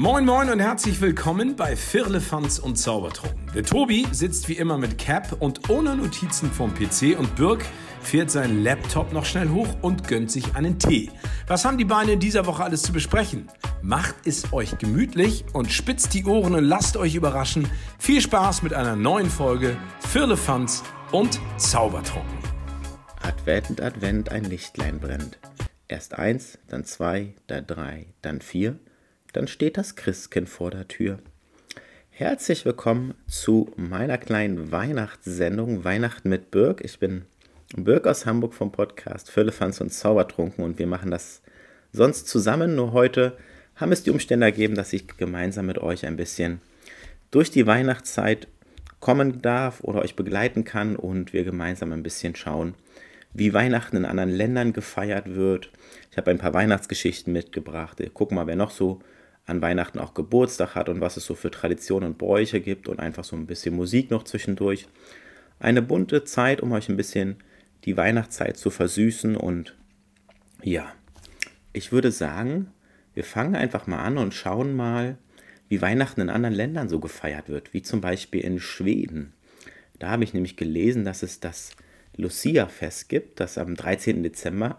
Moin Moin und herzlich willkommen bei Firlefanz und Zaubertrunken. Der Tobi sitzt wie immer mit Cap und ohne Notizen vom PC und Birk fährt seinen Laptop noch schnell hoch und gönnt sich einen Tee. Was haben die Beine in dieser Woche alles zu besprechen? Macht es euch gemütlich und spitzt die Ohren und lasst euch überraschen. Viel Spaß mit einer neuen Folge Firlefanz und Zaubertrunken. Advent, Advent, ein Lichtlein brennt. Erst eins, dann zwei, dann drei, dann vier – dann steht das Christkind vor der Tür. Herzlich willkommen zu meiner kleinen Weihnachtssendung Weihnachten mit Birk. Ich bin Birk aus Hamburg vom Podcast Füllefanz und Zaubertrunken und wir machen das sonst zusammen. Nur heute haben es die Umstände ergeben, dass ich gemeinsam mit euch ein bisschen durch die Weihnachtszeit kommen darf oder euch begleiten kann und wir gemeinsam ein bisschen schauen, wie Weihnachten in anderen Ländern gefeiert wird. Ich habe ein paar Weihnachtsgeschichten mitgebracht. Gucken mal, wer noch so an Weihnachten auch Geburtstag hat und was es so für Traditionen und Bräuche gibt und einfach so ein bisschen Musik noch zwischendurch. Eine bunte Zeit, um euch ein bisschen die Weihnachtszeit zu versüßen und ja, ich würde sagen, wir fangen einfach mal an und schauen mal, wie Weihnachten in anderen Ländern so gefeiert wird, wie zum Beispiel in Schweden. Da habe ich nämlich gelesen, dass es das Lucia-Fest gibt, das am 13. Dezember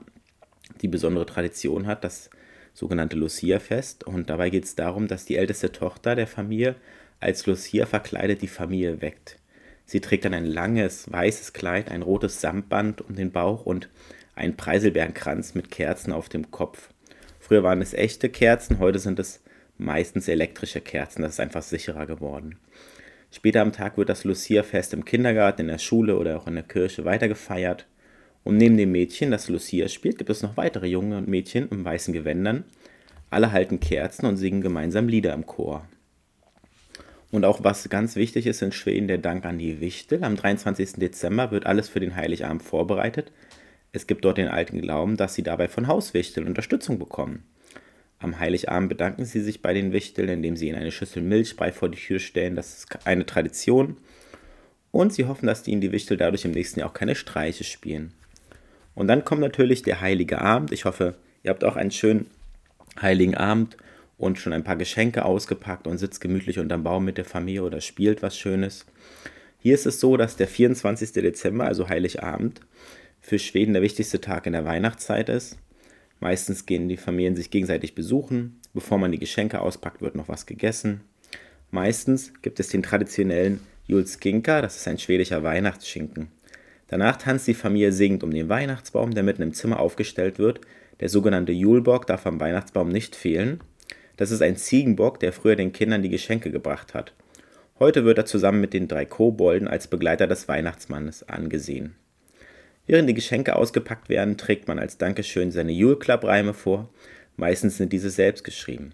die besondere Tradition hat, dass sogenannte Lucia-Fest. Und dabei geht es darum, dass die älteste Tochter der Familie als Lucia verkleidet die Familie weckt. Sie trägt dann ein langes weißes Kleid, ein rotes Samtband um den Bauch und einen Preiselbeerenkranz mit Kerzen auf dem Kopf. Früher waren es echte Kerzen, heute sind es meistens elektrische Kerzen. Das ist einfach sicherer geworden. Später am Tag wird das Lucia-Fest im Kindergarten, in der Schule oder auch in der Kirche weitergefeiert. Und neben dem Mädchen, das Lucia spielt, gibt es noch weitere Junge und Mädchen in weißen Gewändern. Alle halten Kerzen und singen gemeinsam Lieder im Chor. Und auch was ganz wichtig ist in Schweden, der Dank an die Wichtel. Am 23. Dezember wird alles für den Heiligabend vorbereitet. Es gibt dort den alten Glauben, dass sie dabei von Hauswichteln Unterstützung bekommen. Am Heiligabend bedanken sie sich bei den Wichteln, indem sie ihnen eine Schüssel Milchbrei vor die Tür stellen. Das ist eine Tradition. Und sie hoffen, dass ihnen die Wichtel dadurch im nächsten Jahr auch keine Streiche spielen. Und dann kommt natürlich der heilige Abend. Ich hoffe, ihr habt auch einen schönen heiligen Abend und schon ein paar Geschenke ausgepackt und sitzt gemütlich unterm Baum mit der Familie oder spielt was Schönes. Hier ist es so, dass der 24. Dezember, also Heiligabend, für Schweden der wichtigste Tag in der Weihnachtszeit ist. Meistens gehen die Familien sich gegenseitig besuchen. Bevor man die Geschenke auspackt, wird noch was gegessen. Meistens gibt es den traditionellen Julskinka, das ist ein schwedischer Weihnachtsschinken. Danach tanzt die Familie singend um den Weihnachtsbaum, der mitten im Zimmer aufgestellt wird. Der sogenannte Julbock darf am Weihnachtsbaum nicht fehlen. Das ist ein Ziegenbock, der früher den Kindern die Geschenke gebracht hat. Heute wird er zusammen mit den drei Kobolden als Begleiter des Weihnachtsmannes angesehen. Während die Geschenke ausgepackt werden, trägt man als Dankeschön seine Julklapp-Reime vor. Meistens sind diese selbst geschrieben.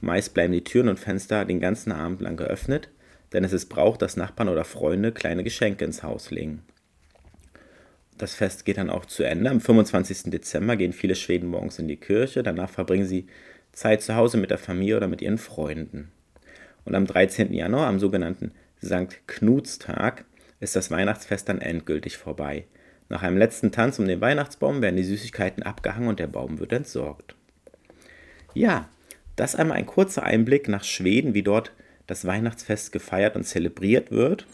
Meist bleiben die Türen und Fenster den ganzen Abend lang geöffnet, denn es ist Brauch, dass Nachbarn oder Freunde kleine Geschenke ins Haus legen. Das Fest geht dann auch zu Ende. Am 25. Dezember gehen viele Schweden morgens in die Kirche. Danach verbringen sie Zeit zu Hause mit der Familie oder mit ihren Freunden. Und am 13. Januar, am sogenannten St. Knutstag, ist das Weihnachtsfest dann endgültig vorbei. Nach einem letzten Tanz um den Weihnachtsbaum werden die Süßigkeiten abgehangen und der Baum wird entsorgt. Ja, das einmal ein kurzer Einblick nach Schweden, wie dort das Weihnachtsfest gefeiert und zelebriert wird.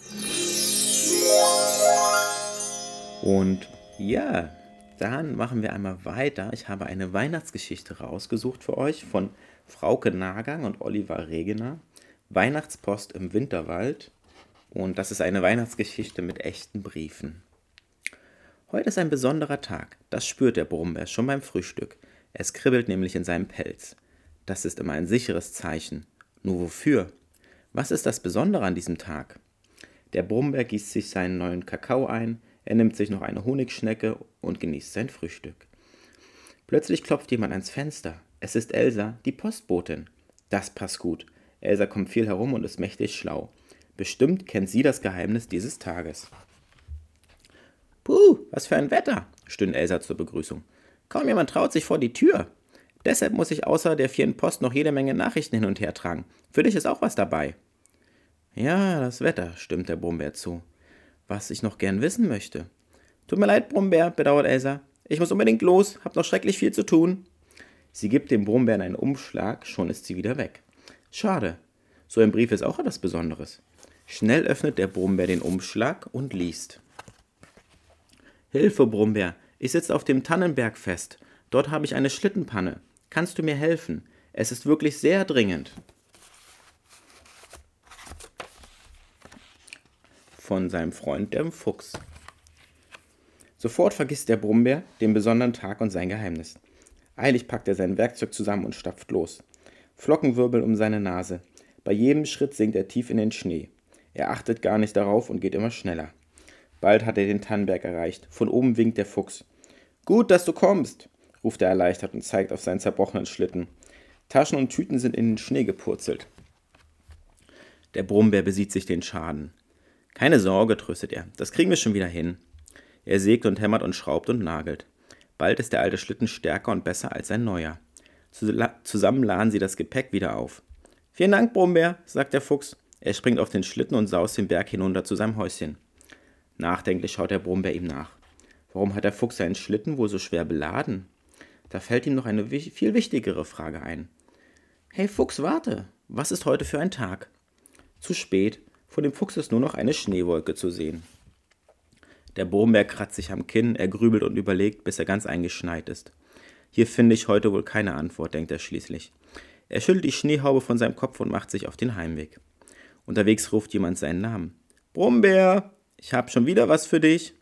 Und ja, dann machen wir einmal weiter. Ich habe eine Weihnachtsgeschichte rausgesucht für euch von Frauke Nagang und Oliver Regener. Weihnachtspost im Winterwald. Und das ist eine Weihnachtsgeschichte mit echten Briefen. Heute ist ein besonderer Tag. Das spürt der Brummbär schon beim Frühstück. Es kribbelt nämlich in seinem Pelz. Das ist immer ein sicheres Zeichen. Nur wofür? Was ist das Besondere an diesem Tag? Der Brummbär gießt sich seinen neuen Kakao ein, er nimmt sich noch eine Honigschnecke und genießt sein Frühstück. Plötzlich klopft jemand ans Fenster. Es ist Elsa, die Postbotin. Das passt gut. Elsa kommt viel herum und ist mächtig schlau. Bestimmt kennt sie das Geheimnis dieses Tages. Puh, was für ein Wetter, stöhnt Elsa zur Begrüßung. Kaum jemand traut sich vor die Tür. Deshalb muss ich außer der vielen Post noch jede Menge Nachrichten hin und her tragen. Für dich ist auch was dabei. Ja, das Wetter, stimmt der Brummbär zu was ich noch gern wissen möchte. Tut mir leid, Brummbär, bedauert Elsa. Ich muss unbedingt los, hab noch schrecklich viel zu tun. Sie gibt dem Brummbären einen Umschlag, schon ist sie wieder weg. Schade. So ein Brief ist auch etwas Besonderes. Schnell öffnet der Brummbär den Umschlag und liest. Hilfe, Brummbär, ich sitze auf dem Tannenberg fest. Dort habe ich eine Schlittenpanne. Kannst du mir helfen? Es ist wirklich sehr dringend. Von seinem Freund, dem Fuchs. Sofort vergisst der Brummbär den besonderen Tag und sein Geheimnis. Eilig packt er sein Werkzeug zusammen und stapft los. Flocken wirbeln um seine Nase. Bei jedem Schritt sinkt er tief in den Schnee. Er achtet gar nicht darauf und geht immer schneller. Bald hat er den Tannenberg erreicht. Von oben winkt der Fuchs. Gut, dass du kommst, ruft er erleichtert und zeigt auf seinen zerbrochenen Schlitten. Taschen und Tüten sind in den Schnee gepurzelt. Der Brummbär besieht sich den Schaden. Keine Sorge, tröstet er, das kriegen wir schon wieder hin. Er sägt und hämmert und schraubt und nagelt. Bald ist der alte Schlitten stärker und besser als ein neuer. Zusammen laden sie das Gepäck wieder auf. Vielen Dank, Brummbär, sagt der Fuchs. Er springt auf den Schlitten und saust den Berg hinunter zu seinem Häuschen. Nachdenklich schaut der Brummbär ihm nach. Warum hat der Fuchs seinen Schlitten wohl so schwer beladen? Da fällt ihm noch eine viel wichtigere Frage ein. Hey Fuchs, warte! Was ist heute für ein Tag? Zu spät. Vor dem Fuchs ist nur noch eine Schneewolke zu sehen. Der Brummbär kratzt sich am Kinn, er grübelt und überlegt, bis er ganz eingeschneit ist. Hier finde ich heute wohl keine Antwort, denkt er schließlich. Er schüttelt die Schneehaube von seinem Kopf und macht sich auf den Heimweg. Unterwegs ruft jemand seinen Namen. Brummbär, ich habe schon wieder was für dich.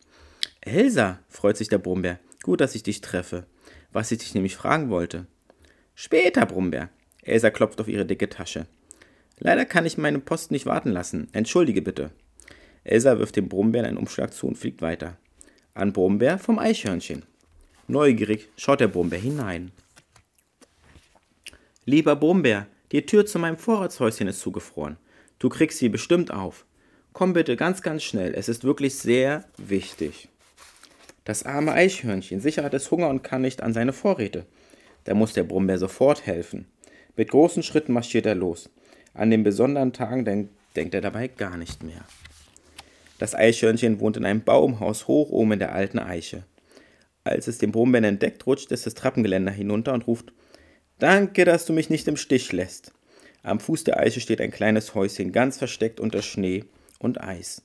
Elsa, freut sich der Brummbär. Gut, dass ich dich treffe. Was ich dich nämlich fragen wollte. Später, Brummbär. Elsa klopft auf ihre dicke Tasche. Leider kann ich meine Post nicht warten lassen. Entschuldige bitte. Elsa wirft dem Brummbär einen Umschlag zu und fliegt weiter. An Brummbär vom Eichhörnchen. Neugierig schaut der Brummbär hinein. Lieber Brummbär, die Tür zu meinem Vorratshäuschen ist zugefroren. Du kriegst sie bestimmt auf. Komm bitte ganz, ganz schnell. Es ist wirklich sehr wichtig. Das arme Eichhörnchen, sicher hat es Hunger und kann nicht an seine Vorräte. Da muss der Brummbär sofort helfen. Mit großen Schritten marschiert er los. An den besonderen Tagen denk denkt er dabei gar nicht mehr. Das Eichhörnchen wohnt in einem Baumhaus hoch oben in der alten Eiche. Als es den Brummbären entdeckt, rutscht es das Treppengeländer hinunter und ruft Danke, dass du mich nicht im Stich lässt. Am Fuß der Eiche steht ein kleines Häuschen, ganz versteckt unter Schnee und Eis.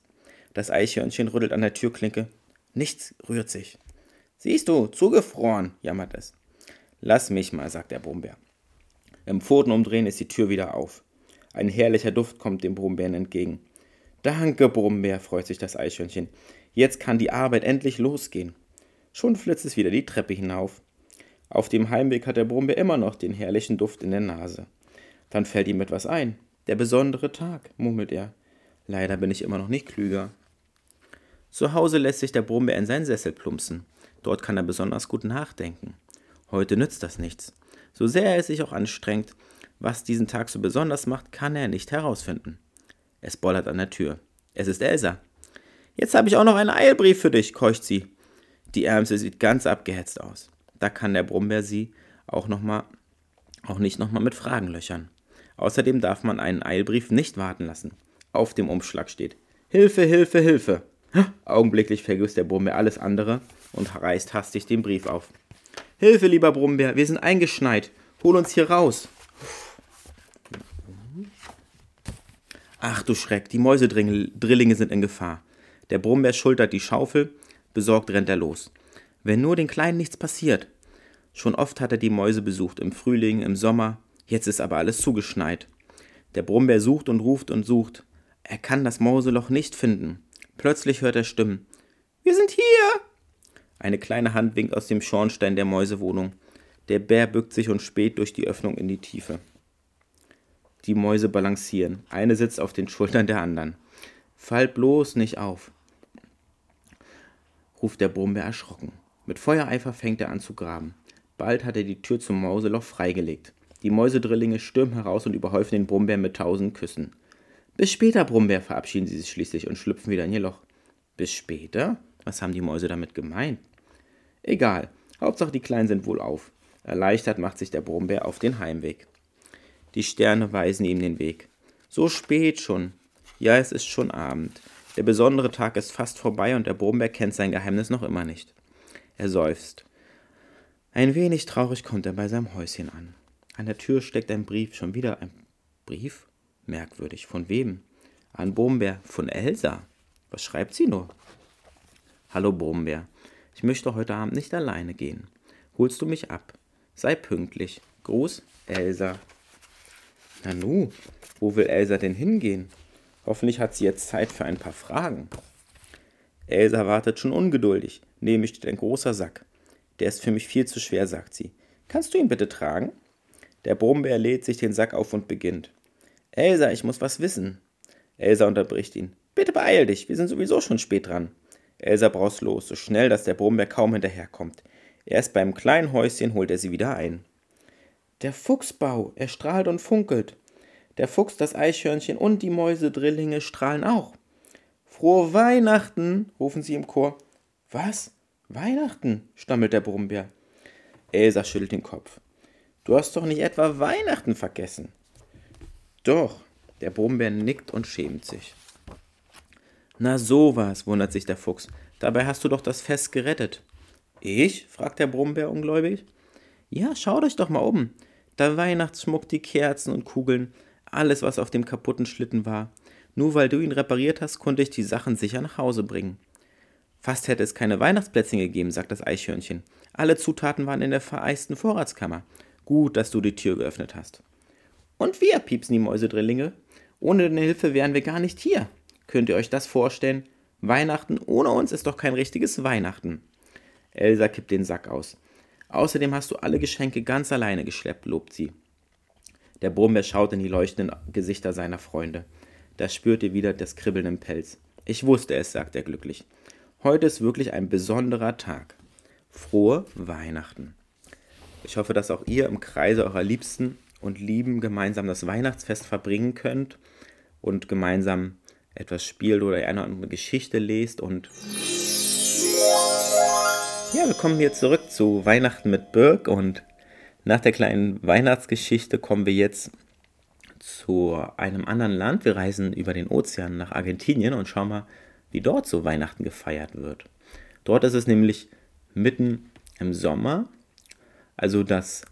Das Eichhörnchen rüttelt an der Türklinke. Nichts rührt sich. Siehst du, zugefroren, jammert es. Lass mich mal, sagt der Brummbär. Im Pfotenumdrehen ist die Tür wieder auf. Ein herrlicher Duft kommt dem Brummbären entgegen. Danke, Brummbär, freut sich das Eichhörnchen. Jetzt kann die Arbeit endlich losgehen. Schon flitzt es wieder die Treppe hinauf. Auf dem Heimweg hat der Brummbär immer noch den herrlichen Duft in der Nase. Dann fällt ihm etwas ein. Der besondere Tag, murmelt er. Leider bin ich immer noch nicht klüger. Zu Hause lässt sich der Brummbär in seinen Sessel plumpsen. Dort kann er besonders gut nachdenken. Heute nützt das nichts. So sehr er es sich auch anstrengt, was diesen Tag so besonders macht, kann er nicht herausfinden. Es bollert an der Tür. Es ist Elsa. Jetzt habe ich auch noch einen Eilbrief für dich, keucht sie. Die Ärmste sieht ganz abgehetzt aus. Da kann der Brummbär sie auch, noch mal, auch nicht nochmal mit Fragen löchern. Außerdem darf man einen Eilbrief nicht warten lassen. Auf dem Umschlag steht Hilfe, Hilfe, Hilfe. Augenblicklich vergisst der Brummbär alles andere und reißt hastig den Brief auf. Hilfe, lieber Brummbär, wir sind eingeschneit. Hol uns hier raus. Ach du Schreck, die Mäusedrillinge sind in Gefahr. Der Brummbär schultert die Schaufel Besorgt rennt er los. Wenn nur den Kleinen nichts passiert. Schon oft hat er die Mäuse besucht, im Frühling, im Sommer, jetzt ist aber alles zugeschneit. Der Brummbär sucht und ruft und sucht. Er kann das Mauseloch nicht finden. Plötzlich hört er Stimmen. Wir sind hier! Eine kleine Hand winkt aus dem Schornstein der Mäusewohnung. Der Bär bückt sich und späht durch die Öffnung in die Tiefe. Die Mäuse balancieren. Eine sitzt auf den Schultern der anderen. Fall bloß nicht auf ruft der Brummbär erschrocken. Mit Feuereifer fängt er an zu graben. Bald hat er die Tür zum Mauseloch freigelegt. Die Mäusedrillinge stürmen heraus und überhäufen den Brummbär mit tausend Küssen. Bis später, Brummbär, verabschieden sie sich schließlich und schlüpfen wieder in ihr Loch. Bis später? Was haben die Mäuse damit gemeint? Egal, Hauptsache die Kleinen sind wohl auf. Erleichtert macht sich der Brummbär auf den Heimweg. Die Sterne weisen ihm den Weg. So spät schon. Ja, es ist schon Abend. Der besondere Tag ist fast vorbei und der Brummbär kennt sein Geheimnis noch immer nicht. Er seufzt. Ein wenig traurig kommt er bei seinem Häuschen an. An der Tür steckt ein Brief, schon wieder ein Brief? Merkwürdig. Von wem? An Brombeer. Von Elsa. Was schreibt sie nur? Hallo Brombeer. Ich möchte heute Abend nicht alleine gehen. Holst du mich ab? Sei pünktlich. Gruß, Elsa. Nanu, wo will Elsa denn hingehen? Hoffentlich hat sie jetzt Zeit für ein paar Fragen. Elsa wartet schon ungeduldig. Neben mir steht ein großer Sack. Der ist für mich viel zu schwer, sagt sie. Kannst du ihn bitte tragen? Der Brombeer lädt sich den Sack auf und beginnt. Elsa, ich muss was wissen. Elsa unterbricht ihn. Bitte beeil dich, wir sind sowieso schon spät dran. Elsa braust los, so schnell, dass der Brombeer kaum hinterherkommt. Erst beim kleinen Häuschen holt er sie wieder ein. Der Fuchsbau, er strahlt und funkelt. Der Fuchs, das Eichhörnchen und die Mäusedrillinge strahlen auch. Frohe Weihnachten, rufen sie im Chor. Was? Weihnachten? stammelt der Brummbär. Elsa schüttelt den Kopf. Du hast doch nicht etwa Weihnachten vergessen. Doch, der Brummbär nickt und schämt sich. Na sowas, wundert sich der Fuchs. Dabei hast du doch das Fest gerettet. Ich? fragt der Brummbär ungläubig. Ja, schaut euch doch mal um. Der Weihnachtsschmuck, die Kerzen und Kugeln, alles, was auf dem kaputten Schlitten war. Nur weil du ihn repariert hast, konnte ich die Sachen sicher nach Hause bringen. Fast hätte es keine Weihnachtsplätzchen gegeben, sagt das Eichhörnchen. Alle Zutaten waren in der vereisten Vorratskammer. Gut, dass du die Tür geöffnet hast. Und wir, piepsen die Mäusedrillinge. Ohne deine Hilfe wären wir gar nicht hier. Könnt ihr euch das vorstellen? Weihnachten ohne uns ist doch kein richtiges Weihnachten. Elsa kippt den Sack aus. Außerdem hast du alle Geschenke ganz alleine geschleppt, lobt sie. Der Brummbär schaut in die leuchtenden Gesichter seiner Freunde. Da spürt ihr wieder das Kribbeln im Pelz. Ich wusste es, sagt er glücklich. Heute ist wirklich ein besonderer Tag. Frohe Weihnachten. Ich hoffe, dass auch ihr im Kreise eurer Liebsten und Lieben gemeinsam das Weihnachtsfest verbringen könnt und gemeinsam etwas spielt oder eine Geschichte lest und ja, wir kommen hier zurück zu Weihnachten mit Birk und nach der kleinen Weihnachtsgeschichte kommen wir jetzt zu einem anderen Land. Wir reisen über den Ozean nach Argentinien und schauen mal, wie dort so Weihnachten gefeiert wird. Dort ist es nämlich mitten im Sommer, also das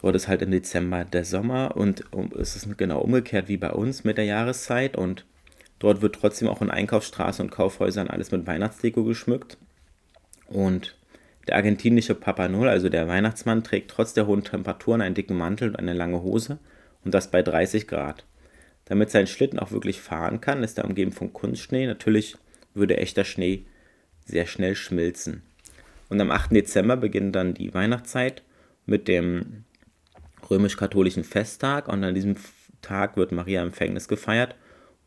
dort ist halt im Dezember der Sommer und es ist genau umgekehrt wie bei uns mit der Jahreszeit und dort wird trotzdem auch in Einkaufsstraßen und Kaufhäusern alles mit Weihnachtsdeko geschmückt und der argentinische Papa Noel, also der Weihnachtsmann, trägt trotz der hohen Temperaturen einen dicken Mantel und eine lange Hose und das bei 30 Grad. Damit sein Schlitten auch wirklich fahren kann, ist er umgeben von Kunstschnee. Natürlich würde echter Schnee sehr schnell schmilzen. Und am 8. Dezember beginnt dann die Weihnachtszeit mit dem römisch-katholischen Festtag und an diesem Tag wird Maria Empfängnis gefeiert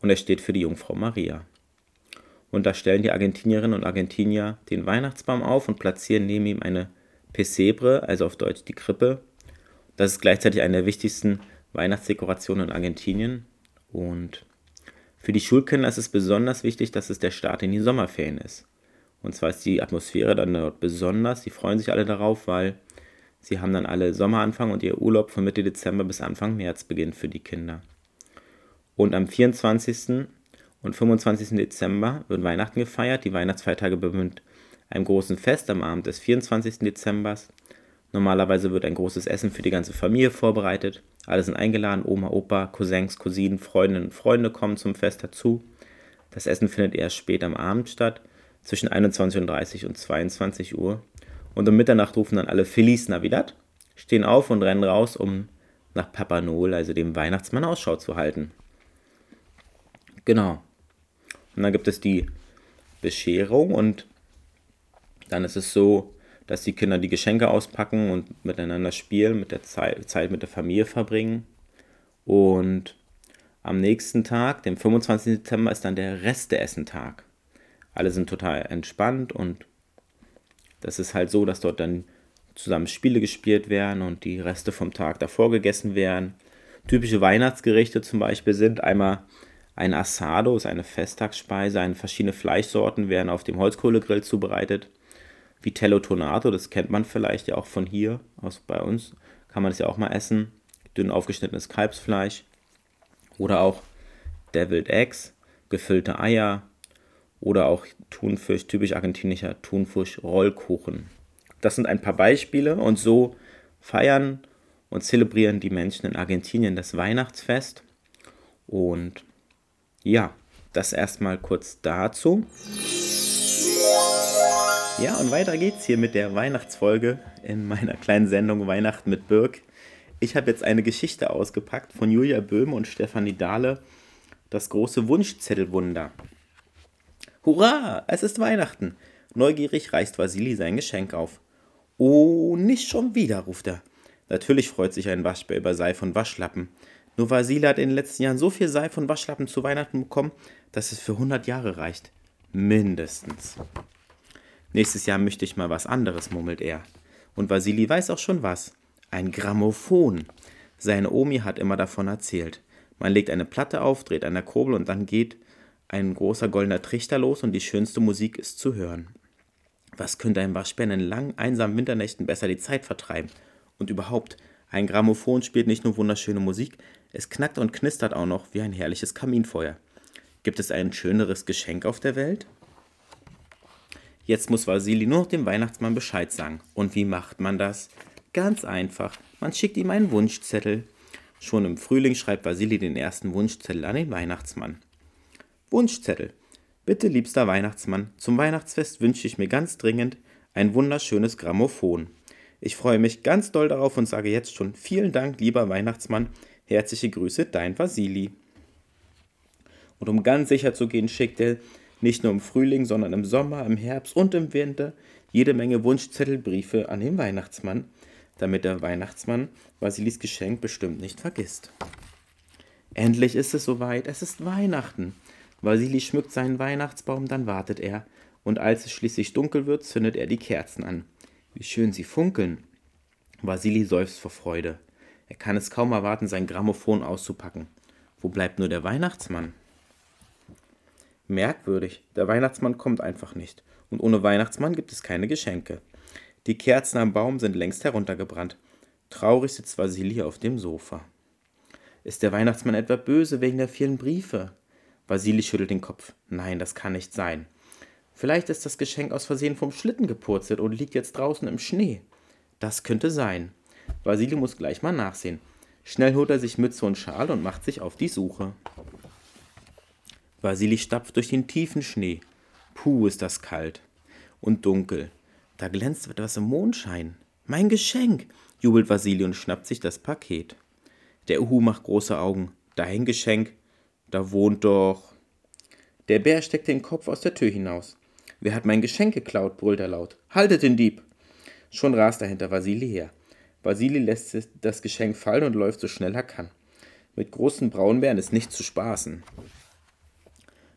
und er steht für die Jungfrau Maria. Und da stellen die Argentinierinnen und Argentinier den Weihnachtsbaum auf und platzieren neben ihm eine Pesebre, also auf Deutsch die Krippe. Das ist gleichzeitig eine der wichtigsten Weihnachtsdekorationen in Argentinien. Und für die Schulkinder ist es besonders wichtig, dass es der Start in die Sommerferien ist. Und zwar ist die Atmosphäre dann dort besonders. Die freuen sich alle darauf, weil sie haben dann alle Sommeranfang und ihr Urlaub von Mitte Dezember bis Anfang März beginnt für die Kinder. Und am 24 und 25. Dezember wird Weihnachten gefeiert. Die Weihnachtsfeiertage beginnen mit einem großen Fest am Abend des 24. Dezember. Normalerweise wird ein großes Essen für die ganze Familie vorbereitet. Alle sind eingeladen, Oma, Opa, Cousins, Cousinen, Freundinnen und Freunde kommen zum Fest dazu. Das Essen findet erst spät am Abend statt, zwischen 21.30 und 22 Uhr. Und um Mitternacht rufen dann alle Feliz Navidad, stehen auf und rennen raus, um nach Papa Noel, also dem Weihnachtsmann, Ausschau zu halten. Genau. Und dann gibt es die Bescherung und dann ist es so, dass die Kinder die Geschenke auspacken und miteinander spielen, mit der Zeit, mit der Familie verbringen. Und am nächsten Tag, dem 25. Dezember, ist dann der Resteessentag. Alle sind total entspannt und das ist halt so, dass dort dann zusammen Spiele gespielt werden und die Reste vom Tag davor gegessen werden. Typische Weihnachtsgerichte zum Beispiel sind einmal ein Asado ist eine Festtagsspeise, verschiedene Fleischsorten werden auf dem Holzkohlegrill zubereitet. Vitello Tonato, das kennt man vielleicht ja auch von hier, aus bei uns, kann man das ja auch mal essen. Dünn aufgeschnittenes Kalbsfleisch. Oder auch Deviled Eggs, gefüllte Eier. Oder auch Thunfisch, typisch argentinischer Thunfisch, Rollkuchen. Das sind ein paar Beispiele und so feiern und zelebrieren die Menschen in Argentinien das Weihnachtsfest. Und ja, das erstmal kurz dazu. Ja, und weiter geht's hier mit der Weihnachtsfolge in meiner kleinen Sendung Weihnachten mit Birk. Ich habe jetzt eine Geschichte ausgepackt von Julia Böhm und Stefanie Dahle, das große Wunschzettelwunder. Hurra, es ist Weihnachten. Neugierig reißt Vasili sein Geschenk auf. Oh, nicht schon wieder, ruft er. Natürlich freut sich ein Waschbär über Seife und Waschlappen. Nur Vasili hat in den letzten Jahren so viel Seife und Waschlappen zu Weihnachten bekommen, dass es für 100 Jahre reicht. Mindestens. Nächstes Jahr möchte ich mal was anderes, murmelt er. Und Vasili weiß auch schon was. Ein Grammophon. Seine Omi hat immer davon erzählt. Man legt eine Platte auf, dreht an der Kurbel und dann geht ein großer goldener Trichter los und die schönste Musik ist zu hören. Was könnte ein Waschbär in langen, einsamen Winternächten besser die Zeit vertreiben? Und überhaupt, ein Grammophon spielt nicht nur wunderschöne Musik, es knackt und knistert auch noch wie ein herrliches Kaminfeuer. Gibt es ein schöneres Geschenk auf der Welt? Jetzt muss Vasili nur noch dem Weihnachtsmann Bescheid sagen. Und wie macht man das? Ganz einfach. Man schickt ihm einen Wunschzettel. Schon im Frühling schreibt Vasili den ersten Wunschzettel an den Weihnachtsmann. Wunschzettel. Bitte, liebster Weihnachtsmann, zum Weihnachtsfest wünsche ich mir ganz dringend ein wunderschönes Grammophon. Ich freue mich ganz doll darauf und sage jetzt schon vielen Dank, lieber Weihnachtsmann. Herzliche Grüße, dein Vasili. Und um ganz sicher zu gehen, schickt er nicht nur im Frühling, sondern im Sommer, im Herbst und im Winter jede Menge Wunschzettelbriefe an den Weihnachtsmann, damit der Weihnachtsmann Vasilis Geschenk bestimmt nicht vergisst. Endlich ist es soweit, es ist Weihnachten. Vasili schmückt seinen Weihnachtsbaum, dann wartet er, und als es schließlich dunkel wird, zündet er die Kerzen an. Wie schön sie funkeln. Vasili seufzt vor Freude. Er kann es kaum erwarten, sein Grammophon auszupacken. Wo bleibt nur der Weihnachtsmann? Merkwürdig, der Weihnachtsmann kommt einfach nicht. Und ohne Weihnachtsmann gibt es keine Geschenke. Die Kerzen am Baum sind längst heruntergebrannt. Traurig sitzt Vasili auf dem Sofa. Ist der Weihnachtsmann etwa böse wegen der vielen Briefe? Vasili schüttelt den Kopf. Nein, das kann nicht sein. Vielleicht ist das Geschenk aus Versehen vom Schlitten gepurzelt und liegt jetzt draußen im Schnee. Das könnte sein. Vasili muss gleich mal nachsehen. Schnell holt er sich Mütze und Schal und macht sich auf die Suche. Vasili stapft durch den tiefen Schnee. Puh, ist das kalt. Und dunkel. Da glänzt etwas im Mondschein. Mein Geschenk, jubelt Vasili und schnappt sich das Paket. Der Uhu macht große Augen. Dein Geschenk? Da wohnt doch. Der Bär steckt den Kopf aus der Tür hinaus. Wer hat mein Geschenk geklaut? brüllt er laut. Haltet den Dieb! Schon rast er hinter Vasili her. Vasili lässt das Geschenk fallen und läuft so schnell er kann. Mit großen Braunbären ist nicht zu spaßen.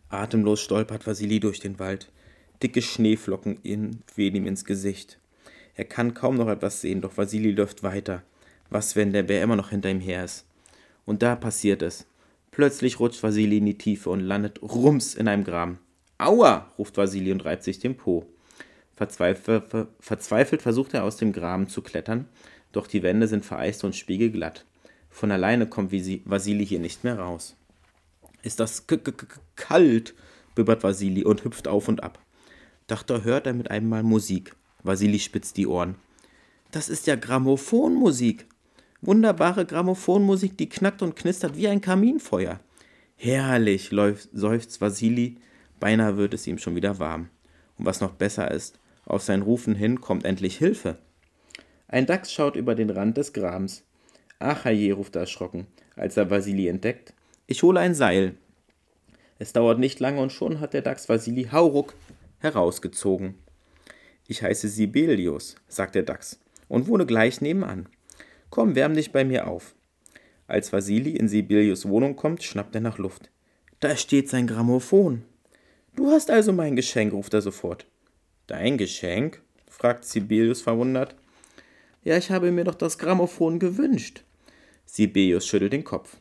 Atemlos stolpert Vasili durch den Wald. Dicke Schneeflocken wehen ihm ins Gesicht. Er kann kaum noch etwas sehen, doch Vasili läuft weiter. Was, wenn der Bär immer noch hinter ihm her ist? Und da passiert es. Plötzlich rutscht Vasili in die Tiefe und landet rums in einem Graben. Aua! ruft Vasili und reibt sich den Po. Verzweifelt, verzweifelt versucht er aus dem Graben zu klettern, doch die Wände sind vereist und spiegelglatt. Von alleine kommt Vasili hier nicht mehr raus. Ist das kalt? bibbert Vasili und hüpft auf und ab. Doch da hört er mit einem Mal Musik. Vasili spitzt die Ohren. Das ist ja Grammophonmusik. Wunderbare Grammophonmusik, die knackt und knistert wie ein Kaminfeuer. Herrlich, seufzt Vasili, beinahe wird es ihm schon wieder warm. Und was noch besser ist, auf sein Rufen hin kommt endlich Hilfe. Ein Dachs schaut über den Rand des Grabens. Ach, herrje, ruft er erschrocken, als er Vasili entdeckt. Ich hole ein Seil. Es dauert nicht lange und schon hat der Dachs Vasili hauruck herausgezogen. Ich heiße Sibelius, sagt der Dachs, und wohne gleich nebenan. Komm, wärm dich bei mir auf. Als Vasili in Sibelius Wohnung kommt, schnappt er nach Luft. Da steht sein Grammophon. Du hast also mein Geschenk, ruft er sofort. Dein Geschenk? fragt Sibelius verwundert. Ja, ich habe mir doch das Grammophon gewünscht. Sibelius schüttelt den Kopf.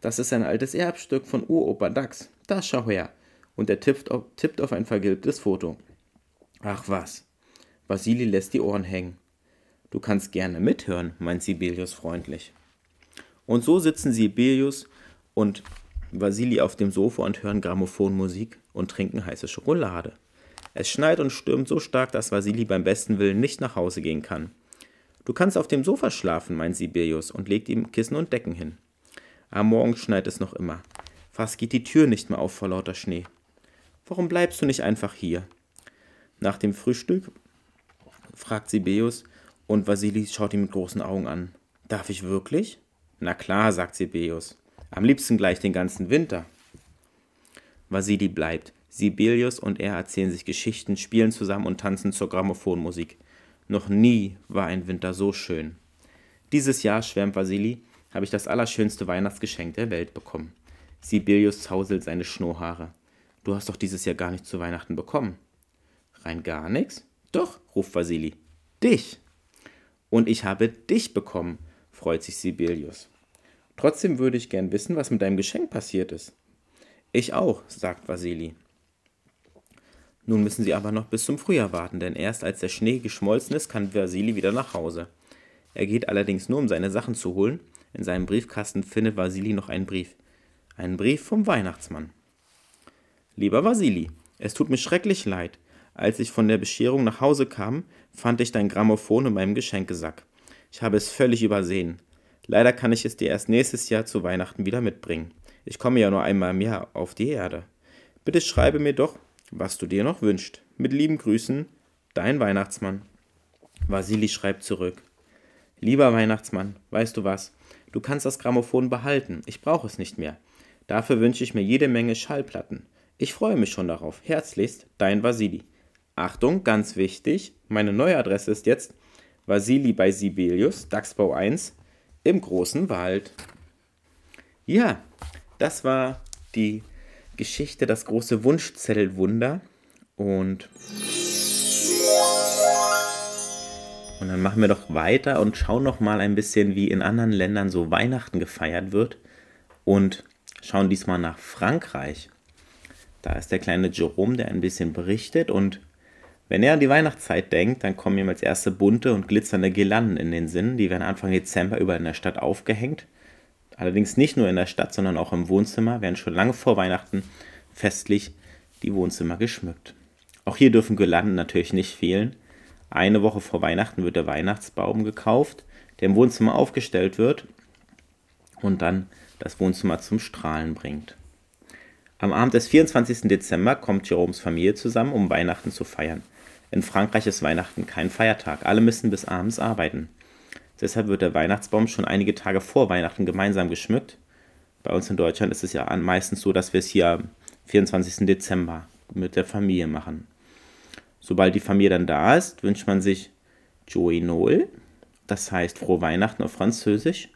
Das ist ein altes Erbstück von Uropa Dax. Da schau her. Und er tippt auf, tippt auf ein vergilbtes Foto. Ach was. Vasili lässt die Ohren hängen. Du kannst gerne mithören, meint Sibelius freundlich. Und so sitzen Sibelius und Vasili auf dem Sofa und hören Grammophonmusik und trinken heiße Schokolade. Es schneit und stürmt so stark, dass Vasili beim besten Willen nicht nach Hause gehen kann. Du kannst auf dem Sofa schlafen, meint Sibelius und legt ihm Kissen und Decken hin. Am Morgen schneit es noch immer. Fast geht die Tür nicht mehr auf vor lauter Schnee. Warum bleibst du nicht einfach hier? Nach dem Frühstück fragt Sibelius und Vasili schaut ihn mit großen Augen an. Darf ich wirklich? Na klar, sagt Sibelius. Am liebsten gleich den ganzen Winter. Vasili bleibt. Sibelius und er erzählen sich Geschichten, spielen zusammen und tanzen zur Grammophonmusik. Noch nie war ein Winter so schön. Dieses Jahr, schwärmt Vasili, habe ich das allerschönste Weihnachtsgeschenk der Welt bekommen. Sibelius zauselt seine Schnurrhaare. Du hast doch dieses Jahr gar nichts zu Weihnachten bekommen. Rein gar nichts? Doch, ruft Vasili. Dich. Und ich habe dich bekommen, freut sich Sibelius. Trotzdem würde ich gern wissen, was mit deinem Geschenk passiert ist. Ich auch, sagt Vasili. Nun müssen sie aber noch bis zum Frühjahr warten, denn erst als der Schnee geschmolzen ist, kann Vasili wieder nach Hause. Er geht allerdings nur, um seine Sachen zu holen. In seinem Briefkasten findet Vasili noch einen Brief. Einen Brief vom Weihnachtsmann. Lieber Vasili, es tut mir schrecklich leid. Als ich von der Bescherung nach Hause kam, fand ich dein Grammophon in meinem Geschenkesack. Ich habe es völlig übersehen. Leider kann ich es dir erst nächstes Jahr zu Weihnachten wieder mitbringen. Ich komme ja nur einmal im Jahr auf die Erde. Bitte schreibe mir doch, was du dir noch wünschst. Mit lieben Grüßen, dein Weihnachtsmann. Vasili schreibt zurück. Lieber Weihnachtsmann, weißt du was? Du kannst das Grammophon behalten. Ich brauche es nicht mehr. Dafür wünsche ich mir jede Menge Schallplatten. Ich freue mich schon darauf. Herzlichst, dein Vasili. Achtung, ganz wichtig, meine neue Adresse ist jetzt Vasili bei Sibelius, Dachsbau 1, im großen Wald. Ja, das war die Geschichte Das große Wunschzettelwunder. Und, und dann machen wir doch weiter und schauen noch mal ein bisschen, wie in anderen Ländern so Weihnachten gefeiert wird. Und schauen diesmal nach Frankreich. Da ist der kleine Jerome, der ein bisschen berichtet. Und wenn er an die Weihnachtszeit denkt, dann kommen ihm als erste bunte und glitzernde Girlanden in den Sinn. Die werden Anfang Dezember überall in der Stadt aufgehängt. Allerdings nicht nur in der Stadt, sondern auch im Wohnzimmer werden schon lange vor Weihnachten festlich die Wohnzimmer geschmückt. Auch hier dürfen Girlanden natürlich nicht fehlen. Eine Woche vor Weihnachten wird der Weihnachtsbaum gekauft, der im Wohnzimmer aufgestellt wird und dann das Wohnzimmer zum Strahlen bringt. Am Abend des 24. Dezember kommt Jeroms Familie zusammen, um Weihnachten zu feiern. In Frankreich ist Weihnachten kein Feiertag, alle müssen bis abends arbeiten. Deshalb wird der Weihnachtsbaum schon einige Tage vor Weihnachten gemeinsam geschmückt. Bei uns in Deutschland ist es ja meistens so, dass wir es hier am 24. Dezember mit der Familie machen. Sobald die Familie dann da ist, wünscht man sich Joy Noel, das heißt frohe Weihnachten auf Französisch.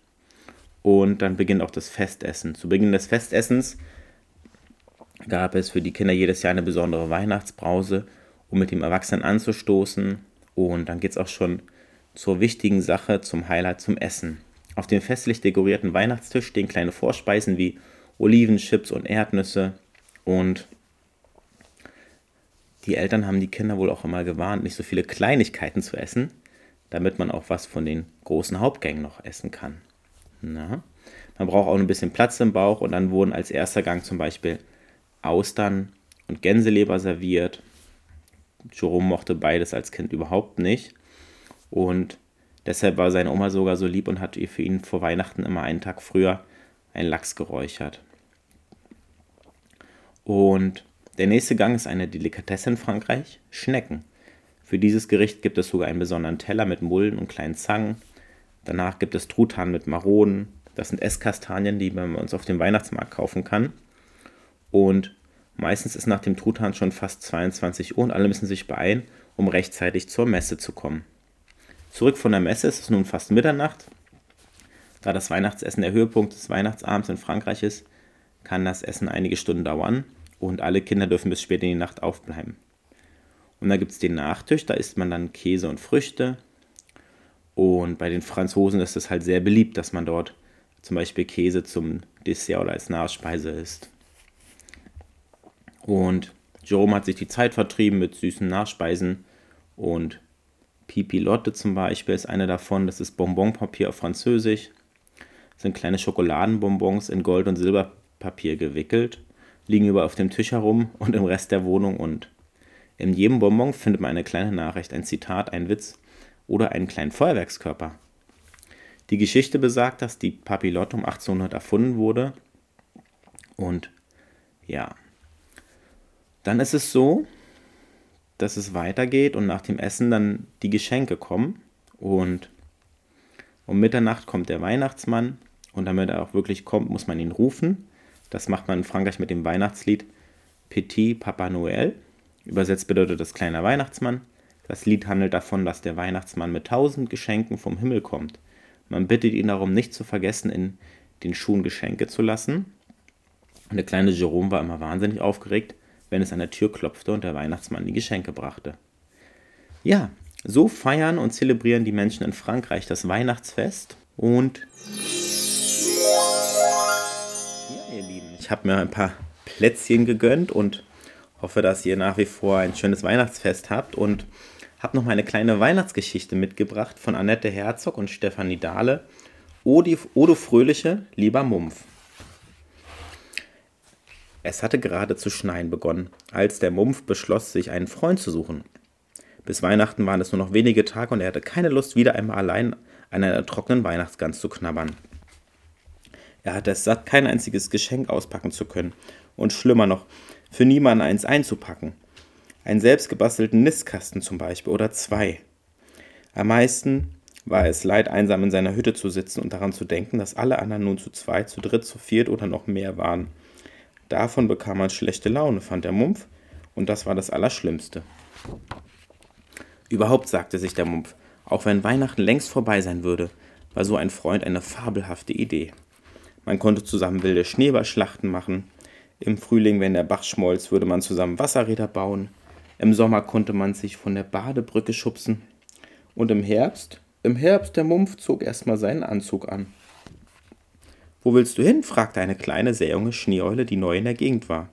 Und dann beginnt auch das Festessen. Zu Beginn des Festessens gab es für die Kinder jedes Jahr eine besondere Weihnachtsbrause, um mit dem Erwachsenen anzustoßen. Und dann geht es auch schon zur wichtigen Sache, zum Highlight, zum Essen. Auf dem festlich dekorierten Weihnachtstisch stehen kleine Vorspeisen wie Oliven, Chips und Erdnüsse. Und die Eltern haben die Kinder wohl auch immer gewarnt, nicht so viele Kleinigkeiten zu essen, damit man auch was von den großen Hauptgängen noch essen kann. Na? Man braucht auch ein bisschen Platz im Bauch und dann wurden als erster Gang zum Beispiel Austern und Gänseleber serviert. Jerome mochte beides als Kind überhaupt nicht. Und deshalb war seine Oma sogar so lieb und hat für ihn vor Weihnachten immer einen Tag früher einen Lachs geräuchert. Und der nächste Gang ist eine Delikatesse in Frankreich, Schnecken. Für dieses Gericht gibt es sogar einen besonderen Teller mit Mulden und kleinen Zangen. Danach gibt es Truthahn mit Maronen. Das sind Esskastanien, die man uns auf dem Weihnachtsmarkt kaufen kann. Und meistens ist nach dem Truthahn schon fast 22 Uhr und alle müssen sich beeilen, um rechtzeitig zur Messe zu kommen. Zurück von der Messe ist es nun fast Mitternacht. Da das Weihnachtsessen der Höhepunkt des Weihnachtsabends in Frankreich ist, kann das Essen einige Stunden dauern und alle Kinder dürfen bis spät in die Nacht aufbleiben. Und da gibt es den Nachtisch, da isst man dann Käse und Früchte. Und bei den Franzosen ist es halt sehr beliebt, dass man dort zum Beispiel Käse zum Dessert oder als Nachspeise isst. Und Jerome hat sich die Zeit vertrieben mit süßen Nachspeisen und Pipilotte zum Beispiel ist eine davon. Das ist Bonbonpapier auf Französisch. Das sind kleine Schokoladenbonbons in Gold- und Silberpapier gewickelt, liegen über auf dem Tisch herum und im Rest der Wohnung. Und in jedem Bonbon findet man eine kleine Nachricht, ein Zitat, ein Witz oder einen kleinen Feuerwerkskörper. Die Geschichte besagt, dass die Papillotte um 1800 erfunden wurde. Und ja, dann ist es so, dass es weitergeht und nach dem Essen dann die Geschenke kommen. Und um Mitternacht kommt der Weihnachtsmann und damit er auch wirklich kommt, muss man ihn rufen. Das macht man in Frankreich mit dem Weihnachtslied Petit Papa Noël. Übersetzt bedeutet das kleiner Weihnachtsmann. Das Lied handelt davon, dass der Weihnachtsmann mit tausend Geschenken vom Himmel kommt. Man bittet ihn darum, nicht zu vergessen, in den Schuhen Geschenke zu lassen. Und der kleine Jerome war immer wahnsinnig aufgeregt, wenn es an der Tür klopfte und der Weihnachtsmann die Geschenke brachte. Ja, so feiern und zelebrieren die Menschen in Frankreich das Weihnachtsfest und ja, ihr Lieben, ich habe mir ein paar Plätzchen gegönnt und hoffe, dass ihr nach wie vor ein schönes Weihnachtsfest habt und habe noch mal eine kleine Weihnachtsgeschichte mitgebracht von Annette Herzog und Stefanie Dahle. Odo Fröhliche, lieber Mumpf. Es hatte gerade zu schneien begonnen, als der Mumpf beschloss, sich einen Freund zu suchen. Bis Weihnachten waren es nur noch wenige Tage und er hatte keine Lust, wieder einmal allein an einer trockenen Weihnachtsgans zu knabbern. Er hatte es satt, kein einziges Geschenk auspacken zu können und schlimmer noch, für niemanden eins einzupacken. Einen selbstgebastelten Nistkasten zum Beispiel oder zwei. Am meisten war es leid, einsam in seiner Hütte zu sitzen und daran zu denken, dass alle anderen nun zu zweit, zu dritt, zu viert oder noch mehr waren. Davon bekam man schlechte Laune, fand der Mumpf, und das war das Allerschlimmste. Überhaupt sagte sich der Mumpf, auch wenn Weihnachten längst vorbei sein würde, war so ein Freund eine fabelhafte Idee. Man konnte zusammen wilde Schneeballschlachten machen. Im Frühling, wenn der Bach schmolz, würde man zusammen Wasserräder bauen. Im Sommer konnte man sich von der Badebrücke schubsen. Und im Herbst? Im Herbst der Mumpf zog erstmal seinen Anzug an. Wo willst du hin? fragte eine kleine, sehr junge Schneeeule, die neu in der Gegend war.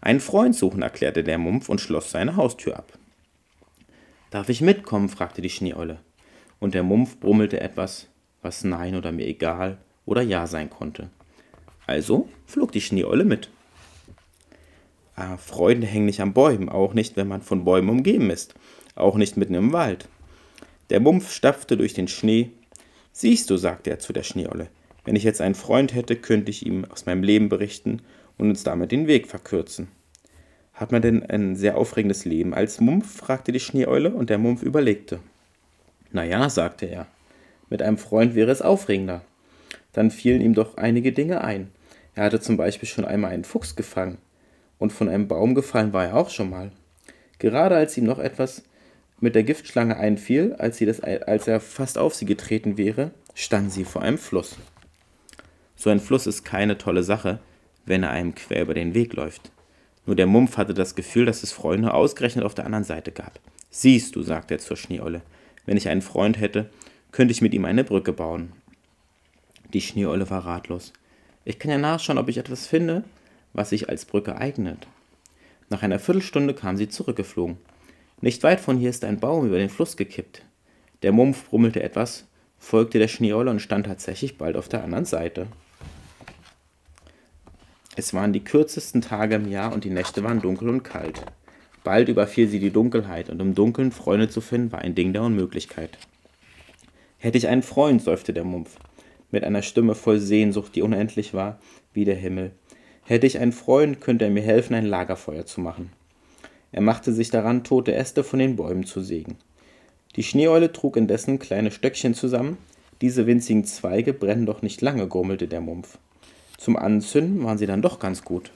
Einen Freund suchen, erklärte der Mumpf und schloss seine Haustür ab. Darf ich mitkommen? fragte die Schneeeule. Und der Mumpf brummelte etwas, was Nein oder mir egal oder Ja sein konnte. Also flog die Schneeeule mit. Ah, Freunde hängen nicht an Bäumen, auch nicht, wenn man von Bäumen umgeben ist, auch nicht mitten im Wald. Der Mumpf stapfte durch den Schnee. Siehst du, sagte er zu der Schneeolle, wenn ich jetzt einen Freund hätte, könnte ich ihm aus meinem Leben berichten und uns damit den Weg verkürzen. Hat man denn ein sehr aufregendes Leben als Mumpf? fragte die Schneeeule, und der Mumpf überlegte. Na ja, sagte er, mit einem Freund wäre es aufregender. Dann fielen ihm doch einige Dinge ein. Er hatte zum Beispiel schon einmal einen Fuchs gefangen, und von einem Baum gefallen war er auch schon mal. Gerade als ihm noch etwas mit der Giftschlange einfiel, als, sie das, als er fast auf sie getreten wäre, stand sie vor einem Fluss. So ein Fluss ist keine tolle Sache, wenn er einem quer über den Weg läuft. Nur der Mumpf hatte das Gefühl, dass es Freunde ausgerechnet auf der anderen Seite gab. Siehst du, sagte er zur Schneeolle, wenn ich einen Freund hätte, könnte ich mit ihm eine Brücke bauen. Die Schneeolle war ratlos. Ich kann ja nachschauen, ob ich etwas finde, was sich als Brücke eignet. Nach einer Viertelstunde kam sie zurückgeflogen. Nicht weit von hier ist ein Baum über den Fluss gekippt. Der Mumpf brummelte etwas, folgte der Schneeolle und stand tatsächlich bald auf der anderen Seite. Es waren die kürzesten Tage im Jahr und die Nächte waren dunkel und kalt. Bald überfiel sie die Dunkelheit, und im Dunkeln Freunde zu finden, war ein Ding der Unmöglichkeit. Hätte ich einen Freund, seufzte der Mumpf, mit einer Stimme voll Sehnsucht, die unendlich war, wie der Himmel. Hätte ich einen Freund, könnte er mir helfen, ein Lagerfeuer zu machen. Er machte sich daran, tote Äste von den Bäumen zu sägen. Die Schneeeule trug indessen kleine Stöckchen zusammen. Diese winzigen Zweige brennen doch nicht lange, gurmelte der Mumpf. Zum Anzünden waren sie dann doch ganz gut.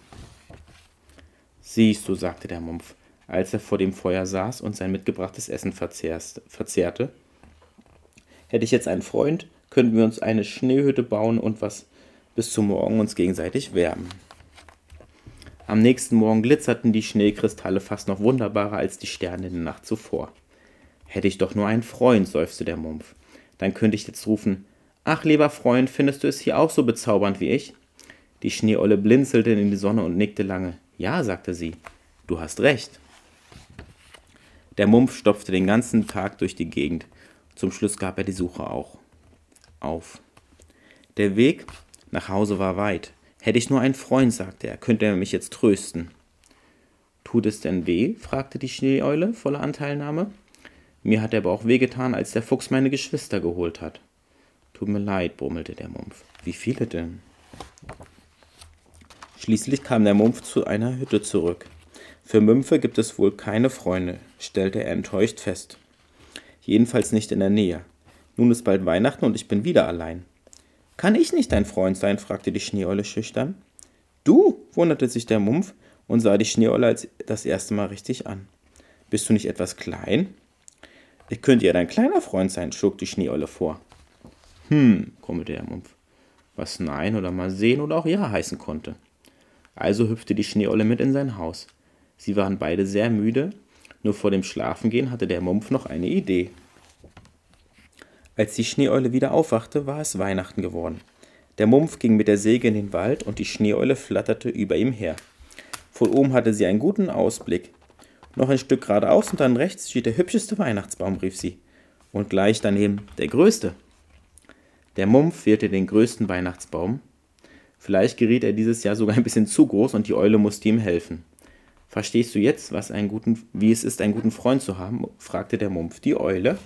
Siehst du, sagte der Mumpf, als er vor dem Feuer saß und sein mitgebrachtes Essen verzehrte. Hätte ich jetzt einen Freund, könnten wir uns eine Schneehütte bauen und was bis zum Morgen uns gegenseitig wärmen. Am nächsten Morgen glitzerten die Schneekristalle fast noch wunderbarer als die Sterne in der Nacht zuvor. Hätte ich doch nur einen Freund, seufzte der Mumpf. Dann könnte ich jetzt rufen: Ach, lieber Freund, findest du es hier auch so bezaubernd wie ich? Die Schneeolle blinzelte in die Sonne und nickte lange. Ja, sagte sie, du hast recht. Der Mumpf stopfte den ganzen Tag durch die Gegend. Zum Schluss gab er die Suche auch auf. Der Weg nach Hause war weit. Hätte ich nur einen Freund, sagte er, könnte er mich jetzt trösten. Tut es denn weh? fragte die Schneeeule voller Anteilnahme. Mir hat er aber auch wehgetan, als der Fuchs meine Geschwister geholt hat. Tut mir leid, brummelte der Mumpf. Wie viele denn? Schließlich kam der Mumpf zu einer Hütte zurück. Für Mümpfe gibt es wohl keine Freunde, stellte er enttäuscht fest. Jedenfalls nicht in der Nähe. Nun ist bald Weihnachten und ich bin wieder allein. Kann ich nicht dein Freund sein? fragte die Schneeolle schüchtern. Du? wunderte sich der Mumpf und sah die Schneeolle das erste Mal richtig an. Bist du nicht etwas klein? Ich könnte ja dein kleiner Freund sein, schlug die Schneeolle vor. Hm, grummelte der Mumpf, was Nein oder mal sehen oder auch Ja heißen konnte. Also hüpfte die Schneeolle mit in sein Haus. Sie waren beide sehr müde, nur vor dem Schlafengehen hatte der Mumpf noch eine Idee. Als die Schneeeule wieder aufwachte, war es Weihnachten geworden. Der Mumpf ging mit der Säge in den Wald und die Schneeeule flatterte über ihm her. Von oben hatte sie einen guten Ausblick. Noch ein Stück geradeaus und dann rechts steht der hübscheste Weihnachtsbaum, rief sie. Und gleich daneben der größte. Der Mumpf wählte den größten Weihnachtsbaum. Vielleicht geriet er dieses Jahr sogar ein bisschen zu groß und die Eule musste ihm helfen. Verstehst du jetzt, was einen guten, wie es ist, einen guten Freund zu haben? fragte der Mumpf die Eule.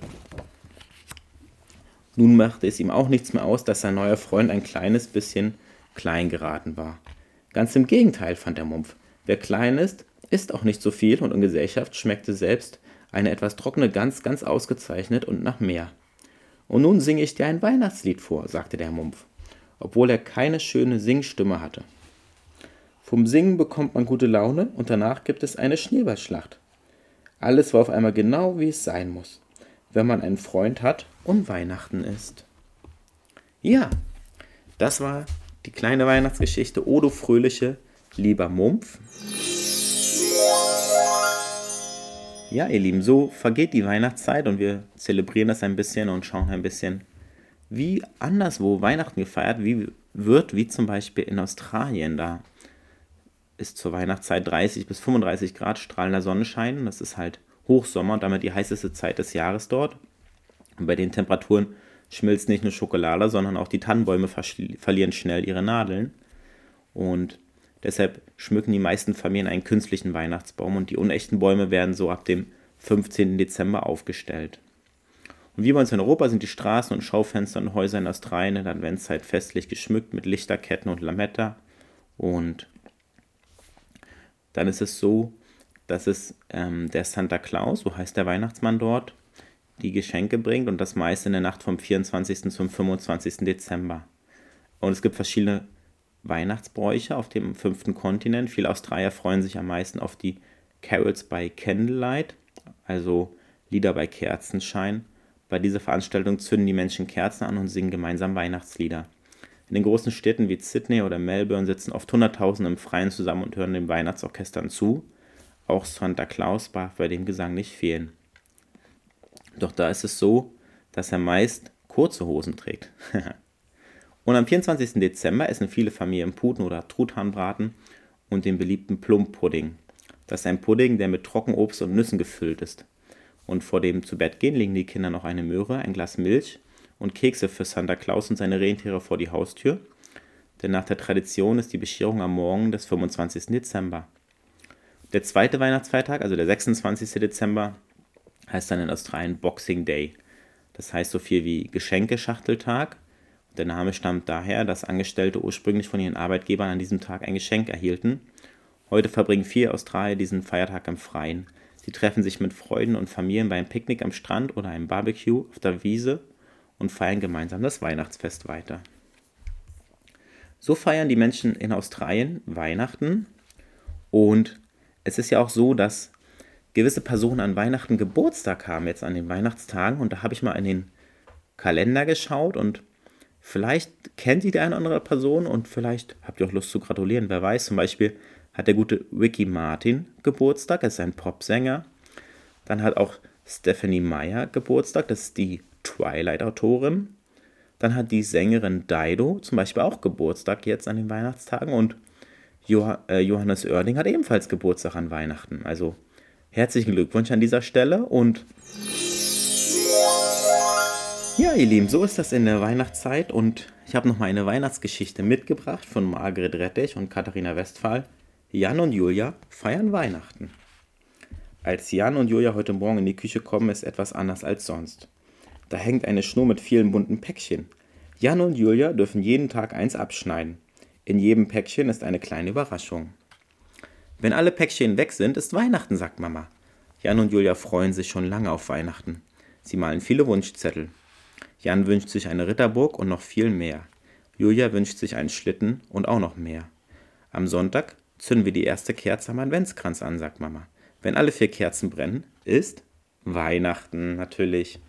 Nun machte es ihm auch nichts mehr aus, dass sein neuer Freund ein kleines bisschen klein geraten war. Ganz im Gegenteil, fand der Mumpf. Wer klein ist, isst auch nicht so viel und in Gesellschaft schmeckte selbst eine etwas trockene Gans ganz ausgezeichnet und nach mehr. Und nun singe ich dir ein Weihnachtslied vor, sagte der Mumpf, obwohl er keine schöne Singstimme hatte. Vom Singen bekommt man gute Laune und danach gibt es eine Schneeballschlacht. Alles war auf einmal genau, wie es sein muss, wenn man einen Freund hat und Weihnachten ist. Ja, das war die kleine Weihnachtsgeschichte Odo Fröhliche, lieber Mumpf. Ja, ihr Lieben, so vergeht die Weihnachtszeit und wir zelebrieren das ein bisschen und schauen ein bisschen, wie anderswo Weihnachten gefeiert wie wird, wie zum Beispiel in Australien. Da ist zur Weihnachtszeit 30 bis 35 Grad strahlender Sonnenschein. Das ist halt Hochsommer und damit die heißeste Zeit des Jahres dort. Und bei den Temperaturen schmilzt nicht nur Schokolade, sondern auch die Tannenbäume verlieren schnell ihre Nadeln. Und deshalb schmücken die meisten Familien einen künstlichen Weihnachtsbaum und die unechten Bäume werden so ab dem 15. Dezember aufgestellt. Und wie bei uns in Europa sind die Straßen und Schaufenster und Häuser in Australien in der Adventszeit festlich geschmückt mit Lichterketten und Lametta. Und dann ist es so, dass es ähm, der Santa Claus, so heißt der Weihnachtsmann dort, die Geschenke bringt und das meiste in der Nacht vom 24. zum 25. Dezember. Und es gibt verschiedene Weihnachtsbräuche auf dem fünften Kontinent. Viele Australier freuen sich am meisten auf die Carols by Candlelight, also Lieder bei Kerzenschein. Bei dieser Veranstaltung zünden die Menschen Kerzen an und singen gemeinsam Weihnachtslieder. In den großen Städten wie Sydney oder Melbourne sitzen oft Hunderttausende im Freien zusammen und hören den Weihnachtsorchestern zu. Auch Santa Claus darf bei dem Gesang nicht fehlen. Doch da ist es so, dass er meist kurze Hosen trägt. und am 24. Dezember essen viele Familien Puten oder Truthahnbraten und den beliebten Plumpudding. Das ist ein Pudding, der mit Trockenobst und Nüssen gefüllt ist. Und vor dem Zubettgehen legen die Kinder noch eine Möhre, ein Glas Milch und Kekse für Santa Claus und seine Rentiere vor die Haustür. Denn nach der Tradition ist die Bescherung am Morgen des 25. Dezember. Der zweite Weihnachtsfeiertag, also der 26. Dezember, heißt dann in Australien Boxing Day. Das heißt so viel wie Geschenkeschachteltag. Der Name stammt daher, dass Angestellte ursprünglich von ihren Arbeitgebern an diesem Tag ein Geschenk erhielten. Heute verbringen viele Australier diesen Feiertag im Freien. Sie treffen sich mit Freunden und Familien beim Picknick am Strand oder einem Barbecue auf der Wiese und feiern gemeinsam das Weihnachtsfest weiter. So feiern die Menschen in Australien Weihnachten und es ist ja auch so, dass gewisse Personen an Weihnachten Geburtstag haben, jetzt an den Weihnachtstagen. Und da habe ich mal in den Kalender geschaut und vielleicht kennt ihr die eine oder andere Person und vielleicht habt ihr auch Lust zu gratulieren. Wer weiß, zum Beispiel hat der gute Ricky Martin Geburtstag, er ist ein Popsänger. Dann hat auch Stephanie Meyer Geburtstag, das ist die Twilight-Autorin. Dann hat die Sängerin Dido zum Beispiel auch Geburtstag jetzt an den Weihnachtstagen und äh, Johannes Oerding hat ebenfalls Geburtstag an Weihnachten. Also Herzlichen Glückwunsch an dieser Stelle und ja, ihr Lieben, so ist das in der Weihnachtszeit und ich habe noch mal eine Weihnachtsgeschichte mitgebracht von Margret Rettich und Katharina Westphal. Jan und Julia feiern Weihnachten. Als Jan und Julia heute Morgen in die Küche kommen, ist etwas anders als sonst. Da hängt eine Schnur mit vielen bunten Päckchen. Jan und Julia dürfen jeden Tag eins abschneiden. In jedem Päckchen ist eine kleine Überraschung. Wenn alle Päckchen weg sind, ist Weihnachten, sagt Mama. Jan und Julia freuen sich schon lange auf Weihnachten. Sie malen viele Wunschzettel. Jan wünscht sich eine Ritterburg und noch viel mehr. Julia wünscht sich einen Schlitten und auch noch mehr. Am Sonntag zünden wir die erste Kerze am Adventskranz an, sagt Mama. Wenn alle vier Kerzen brennen, ist Weihnachten natürlich.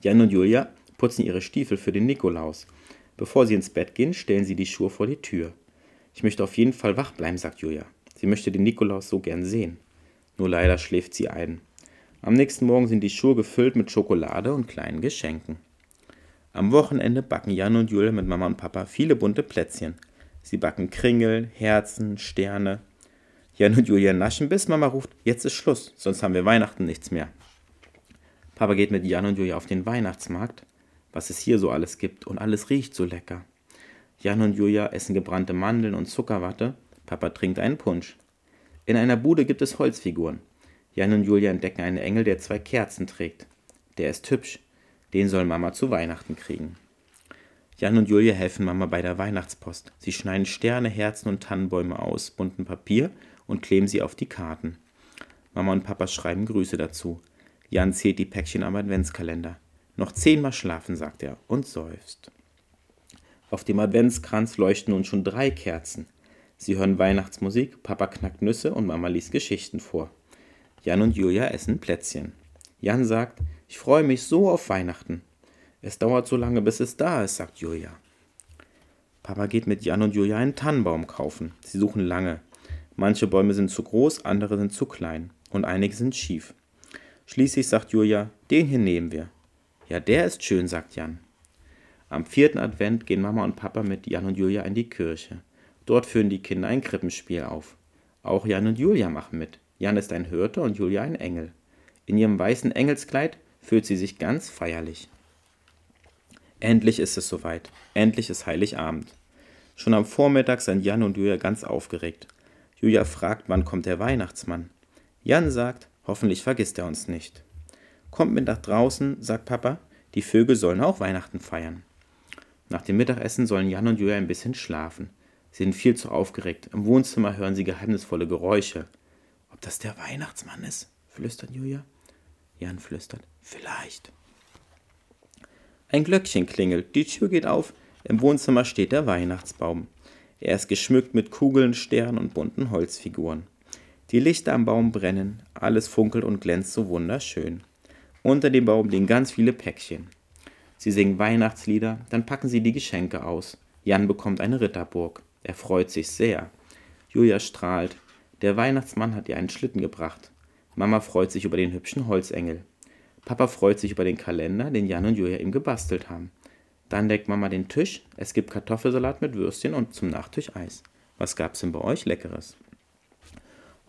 Jan und Julia putzen ihre Stiefel für den Nikolaus. Bevor sie ins Bett gehen, stellen sie die Schuhe vor die Tür. Ich möchte auf jeden Fall wach bleiben, sagt Julia. Sie möchte den Nikolaus so gern sehen. Nur leider schläft sie ein. Am nächsten Morgen sind die Schuhe gefüllt mit Schokolade und kleinen Geschenken. Am Wochenende backen Jan und Julia mit Mama und Papa viele bunte Plätzchen. Sie backen Kringel, Herzen, Sterne. Jan und Julia naschen, bis Mama ruft, jetzt ist Schluss, sonst haben wir Weihnachten nichts mehr. Papa geht mit Jan und Julia auf den Weihnachtsmarkt, was es hier so alles gibt, und alles riecht so lecker. Jan und Julia essen gebrannte Mandeln und Zuckerwatte, Papa trinkt einen Punsch. In einer Bude gibt es Holzfiguren. Jan und Julia entdecken einen Engel, der zwei Kerzen trägt. Der ist hübsch, den soll Mama zu Weihnachten kriegen. Jan und Julia helfen Mama bei der Weihnachtspost. Sie schneiden Sterne, Herzen und Tannenbäume aus buntem Papier und kleben sie auf die Karten. Mama und Papa schreiben Grüße dazu. Jan zählt die Päckchen am Adventskalender. Noch zehnmal schlafen, sagt er und seufzt. Auf dem Adventskranz leuchten nun schon drei Kerzen. Sie hören Weihnachtsmusik, Papa knackt Nüsse und Mama liest Geschichten vor. Jan und Julia essen Plätzchen. Jan sagt, ich freue mich so auf Weihnachten. Es dauert so lange, bis es da ist, sagt Julia. Papa geht mit Jan und Julia einen Tannenbaum kaufen. Sie suchen lange. Manche Bäume sind zu groß, andere sind zu klein und einige sind schief. Schließlich sagt Julia, den hier nehmen wir. Ja, der ist schön, sagt Jan. Am vierten Advent gehen Mama und Papa mit Jan und Julia in die Kirche. Dort führen die Kinder ein Krippenspiel auf. Auch Jan und Julia machen mit. Jan ist ein Hirte und Julia ein Engel. In ihrem weißen Engelskleid fühlt sie sich ganz feierlich. Endlich ist es soweit. Endlich ist Heiligabend. Schon am Vormittag sind Jan und Julia ganz aufgeregt. Julia fragt, wann kommt der Weihnachtsmann. Jan sagt, Hoffentlich vergisst er uns nicht. Kommt mit nach draußen, sagt Papa, die Vögel sollen auch Weihnachten feiern. Nach dem Mittagessen sollen Jan und Julia ein bisschen schlafen. Sie sind viel zu aufgeregt. Im Wohnzimmer hören sie geheimnisvolle Geräusche. Ob das der Weihnachtsmann ist? flüstert Julia. Jan flüstert. Vielleicht. Ein Glöckchen klingelt, die Tür geht auf, im Wohnzimmer steht der Weihnachtsbaum. Er ist geschmückt mit Kugeln, Sternen und bunten Holzfiguren. Die Lichter am Baum brennen, alles funkelt und glänzt so wunderschön. Unter dem Baum liegen ganz viele Päckchen. Sie singen Weihnachtslieder, dann packen sie die Geschenke aus. Jan bekommt eine Ritterburg. Er freut sich sehr. Julia strahlt. Der Weihnachtsmann hat ihr einen Schlitten gebracht. Mama freut sich über den hübschen Holzengel. Papa freut sich über den Kalender, den Jan und Julia ihm gebastelt haben. Dann deckt Mama den Tisch. Es gibt Kartoffelsalat mit Würstchen und zum Nachtisch Eis. Was gab's denn bei euch Leckeres?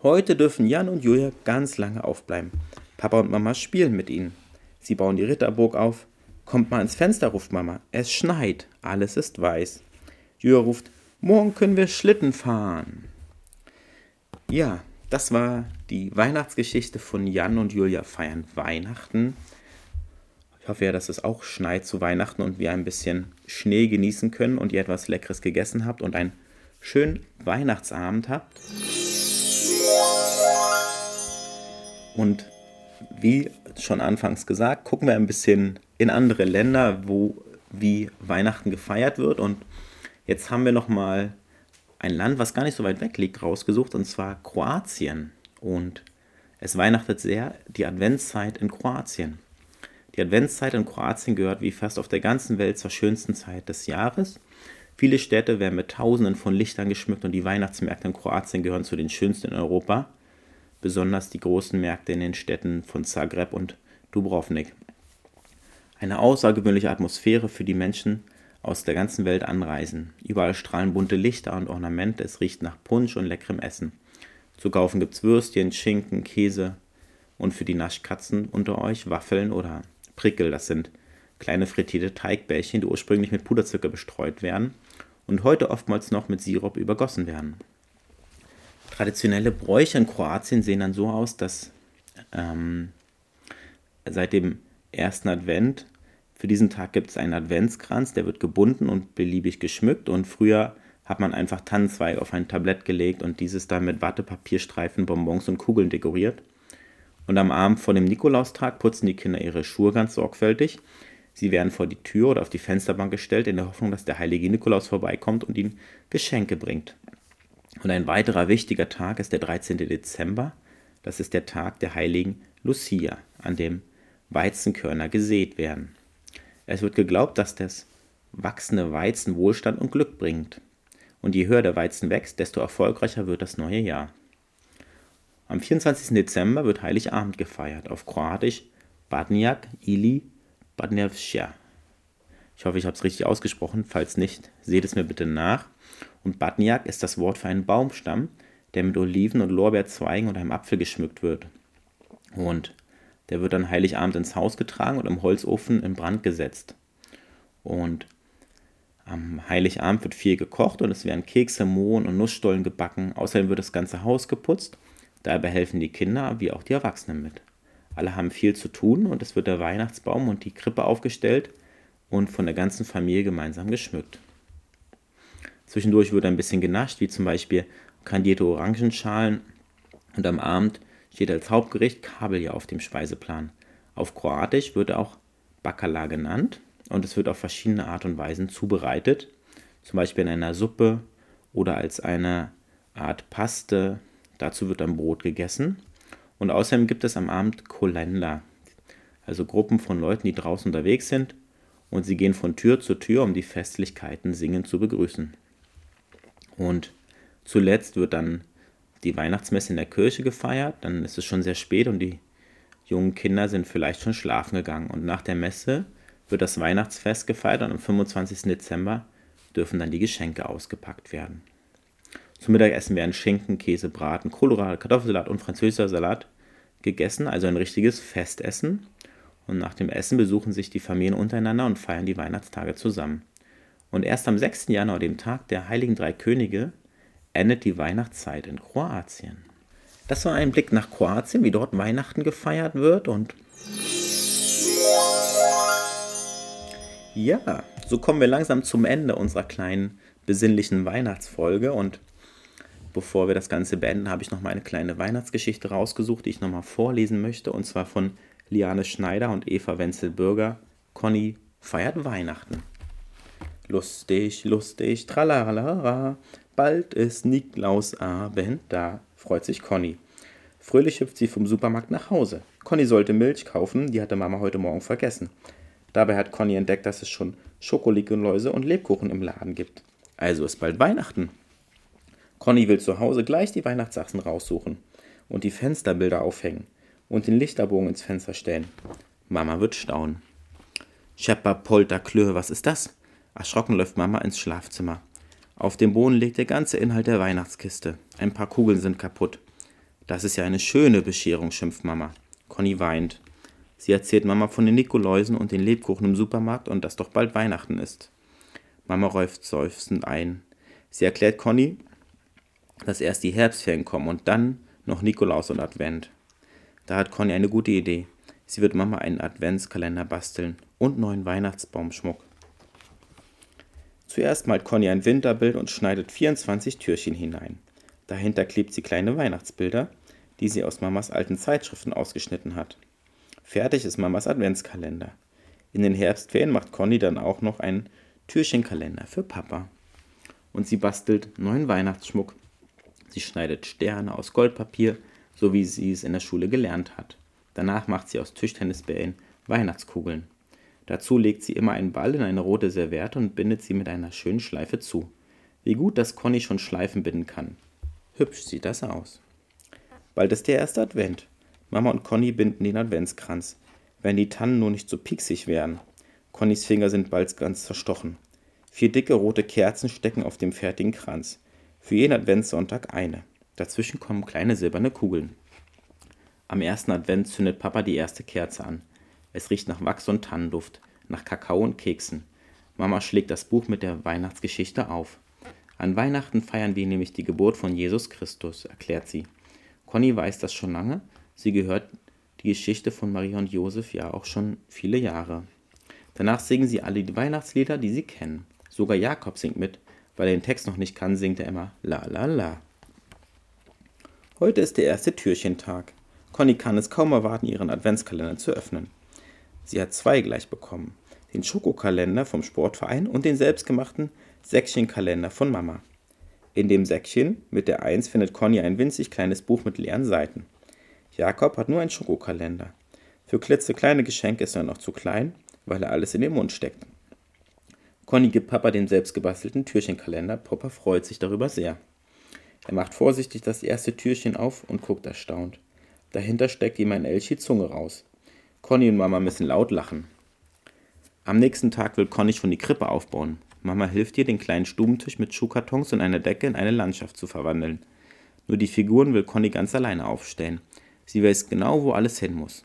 Heute dürfen Jan und Julia ganz lange aufbleiben. Papa und Mama spielen mit ihnen. Sie bauen die Ritterburg auf. Kommt mal ins Fenster, ruft Mama. Es schneit, alles ist weiß. Julia ruft, morgen können wir Schlitten fahren. Ja, das war die Weihnachtsgeschichte von Jan und Julia feiern Weihnachten. Ich hoffe ja, dass es auch schneit zu Weihnachten und wir ein bisschen Schnee genießen können und ihr etwas Leckeres gegessen habt und einen schönen Weihnachtsabend habt. Und wie schon anfangs gesagt, gucken wir ein bisschen in andere Länder, wo wie Weihnachten gefeiert wird. Und jetzt haben wir noch mal ein Land, was gar nicht so weit weg liegt, rausgesucht, und zwar Kroatien. Und es weihnachtet sehr die Adventszeit in Kroatien. Die Adventszeit in Kroatien gehört wie fast auf der ganzen Welt zur schönsten Zeit des Jahres. Viele Städte werden mit Tausenden von Lichtern geschmückt und die Weihnachtsmärkte in Kroatien gehören zu den schönsten in Europa besonders die großen Märkte in den Städten von Zagreb und Dubrovnik. Eine außergewöhnliche Atmosphäre für die Menschen aus der ganzen Welt anreisen. Überall strahlen bunte Lichter und Ornamente, es riecht nach Punsch und leckerem Essen. Zu kaufen gibt's Würstchen, Schinken, Käse und für die Naschkatzen unter euch Waffeln oder Prickel, das sind kleine frittierte Teigbällchen, die ursprünglich mit Puderzucker bestreut werden und heute oftmals noch mit Sirup übergossen werden. Traditionelle Bräuche in Kroatien sehen dann so aus, dass ähm, seit dem ersten Advent. Für diesen Tag gibt es einen Adventskranz, der wird gebunden und beliebig geschmückt. Und früher hat man einfach Tannenzweig auf ein Tablett gelegt und dieses dann mit Wattepapierstreifen, Bonbons und Kugeln dekoriert. Und am Abend vor dem Nikolaustag putzen die Kinder ihre Schuhe ganz sorgfältig. Sie werden vor die Tür oder auf die Fensterbank gestellt, in der Hoffnung, dass der heilige Nikolaus vorbeikommt und ihnen Geschenke bringt. Und ein weiterer wichtiger Tag ist der 13. Dezember. Das ist der Tag der heiligen Lucia, an dem Weizenkörner gesät werden. Es wird geglaubt, dass das wachsende Weizen Wohlstand und Glück bringt. Und je höher der Weizen wächst, desto erfolgreicher wird das neue Jahr. Am 24. Dezember wird Heiligabend gefeiert, auf Kroatisch Badnjak ili Badnjevsja. Ich hoffe, ich habe es richtig ausgesprochen. Falls nicht, seht es mir bitte nach. Und Badnjak ist das Wort für einen Baumstamm, der mit Oliven und Lorbeerzweigen und einem Apfel geschmückt wird. Und der wird dann Heiligabend ins Haus getragen und im Holzofen in Brand gesetzt. Und am Heiligabend wird viel gekocht und es werden Kekse, Mohn und Nussstollen gebacken. Außerdem wird das ganze Haus geputzt Dabei helfen die Kinder wie auch die Erwachsenen mit. Alle haben viel zu tun und es wird der Weihnachtsbaum und die Krippe aufgestellt und von der ganzen Familie gemeinsam geschmückt. Zwischendurch wird ein bisschen genascht, wie zum Beispiel kandierte Orangenschalen und am Abend steht als Hauptgericht Kabeljau auf dem Speiseplan. Auf Kroatisch wird auch Bacala genannt und es wird auf verschiedene Art und Weisen zubereitet, zum Beispiel in einer Suppe oder als eine Art Paste Dazu wird dann Brot gegessen. Und außerdem gibt es am Abend Kolender, also Gruppen von Leuten, die draußen unterwegs sind und sie gehen von Tür zu Tür, um die Festlichkeiten singend zu begrüßen. Und zuletzt wird dann die Weihnachtsmesse in der Kirche gefeiert, dann ist es schon sehr spät und die jungen Kinder sind vielleicht schon schlafen gegangen. Und nach der Messe wird das Weihnachtsfest gefeiert und am 25. Dezember dürfen dann die Geschenke ausgepackt werden. Zum Mittagessen werden Schinken, Käse, Braten, Kohlrabi, Kartoffelsalat und französischer Salat gegessen, also ein richtiges Festessen. Und nach dem Essen besuchen sich die Familien untereinander und feiern die Weihnachtstage zusammen. Und erst am 6. Januar, dem Tag der Heiligen Drei Könige, endet die Weihnachtszeit in Kroatien. Das war ein Blick nach Kroatien, wie dort Weihnachten gefeiert wird und ja, so kommen wir langsam zum Ende unserer kleinen besinnlichen Weihnachtsfolge und bevor wir das Ganze beenden, habe ich noch mal eine kleine Weihnachtsgeschichte rausgesucht, die ich noch mal vorlesen möchte. Und zwar von Liane Schneider und Eva Wenzel-Bürger. Conny feiert Weihnachten. Lustig, lustig, tralalala, bald ist Niklausabend da, freut sich Conny. Fröhlich hüpft sie vom Supermarkt nach Hause. Conny sollte Milch kaufen, die hatte Mama heute Morgen vergessen. Dabei hat Conny entdeckt, dass es schon Schokoligeläuse und Lebkuchen im Laden gibt. Also ist bald Weihnachten. Conny will zu Hause gleich die Weihnachtssachen raussuchen und die Fensterbilder aufhängen und den Lichterbogen ins Fenster stellen. Mama wird staunen. Schepper, Polter, Klöhe, was ist das? Erschrocken läuft Mama ins Schlafzimmer. Auf dem Boden liegt der ganze Inhalt der Weihnachtskiste. Ein paar Kugeln sind kaputt. Das ist ja eine schöne Bescherung, schimpft Mama. Conny weint. Sie erzählt Mama von den Nikoläusen und den Lebkuchen im Supermarkt und dass doch bald Weihnachten ist. Mama räuft seufzend ein. Sie erklärt Conny, dass erst die Herbstferien kommen und dann noch Nikolaus und Advent. Da hat Conny eine gute Idee. Sie wird Mama einen Adventskalender basteln und neuen Weihnachtsbaumschmuck. Zuerst malt Conny ein Winterbild und schneidet 24 Türchen hinein. Dahinter klebt sie kleine Weihnachtsbilder, die sie aus Mamas alten Zeitschriften ausgeschnitten hat. Fertig ist Mamas Adventskalender. In den Herbstferien macht Conny dann auch noch einen Türchenkalender für Papa. Und sie bastelt neuen Weihnachtsschmuck Sie schneidet Sterne aus Goldpapier, so wie sie es in der Schule gelernt hat. Danach macht sie aus Tischtennisbällen Weihnachtskugeln. Dazu legt sie immer einen Ball in eine rote Serviette und bindet sie mit einer schönen Schleife zu. Wie gut, dass Conny schon Schleifen binden kann. Hübsch sieht das aus. Bald ist der erste Advent. Mama und Conny binden den Adventskranz. Wenn die Tannen nur nicht so pieksig wären. Connys Finger sind bald ganz zerstochen. Vier dicke rote Kerzen stecken auf dem fertigen Kranz. Für jeden Adventssonntag eine. Dazwischen kommen kleine silberne Kugeln. Am ersten Advent zündet Papa die erste Kerze an. Es riecht nach Wachs und Tannenduft, nach Kakao und Keksen. Mama schlägt das Buch mit der Weihnachtsgeschichte auf. An Weihnachten feiern wir nämlich die Geburt von Jesus Christus, erklärt sie. Conny weiß das schon lange. Sie gehört die Geschichte von Maria und Josef ja auch schon viele Jahre. Danach singen sie alle die Weihnachtslieder, die sie kennen. Sogar Jakob singt mit, weil er den Text noch nicht kann, singt er immer La la la. Heute ist der erste Türchentag. Conny kann es kaum erwarten, ihren Adventskalender zu öffnen. Sie hat zwei gleich bekommen. Den Schokokalender vom Sportverein und den selbstgemachten Säckchenkalender von Mama. In dem Säckchen mit der Eins findet Conny ein winzig kleines Buch mit leeren Seiten. Jakob hat nur einen Schokokalender. Für klitzekleine Geschenke ist er noch zu klein, weil er alles in den Mund steckt. Conny gibt Papa den selbstgebastelten Türchenkalender. Papa freut sich darüber sehr. Er macht vorsichtig das erste Türchen auf und guckt erstaunt. Dahinter steckt ihm ein Elchi Zunge raus. Conny und Mama müssen laut lachen. Am nächsten Tag will Conny schon die Krippe aufbauen. Mama hilft ihr, den kleinen Stubentisch mit Schuhkartons und einer Decke in eine Landschaft zu verwandeln. Nur die Figuren will Conny ganz alleine aufstellen. Sie weiß genau, wo alles hin muss.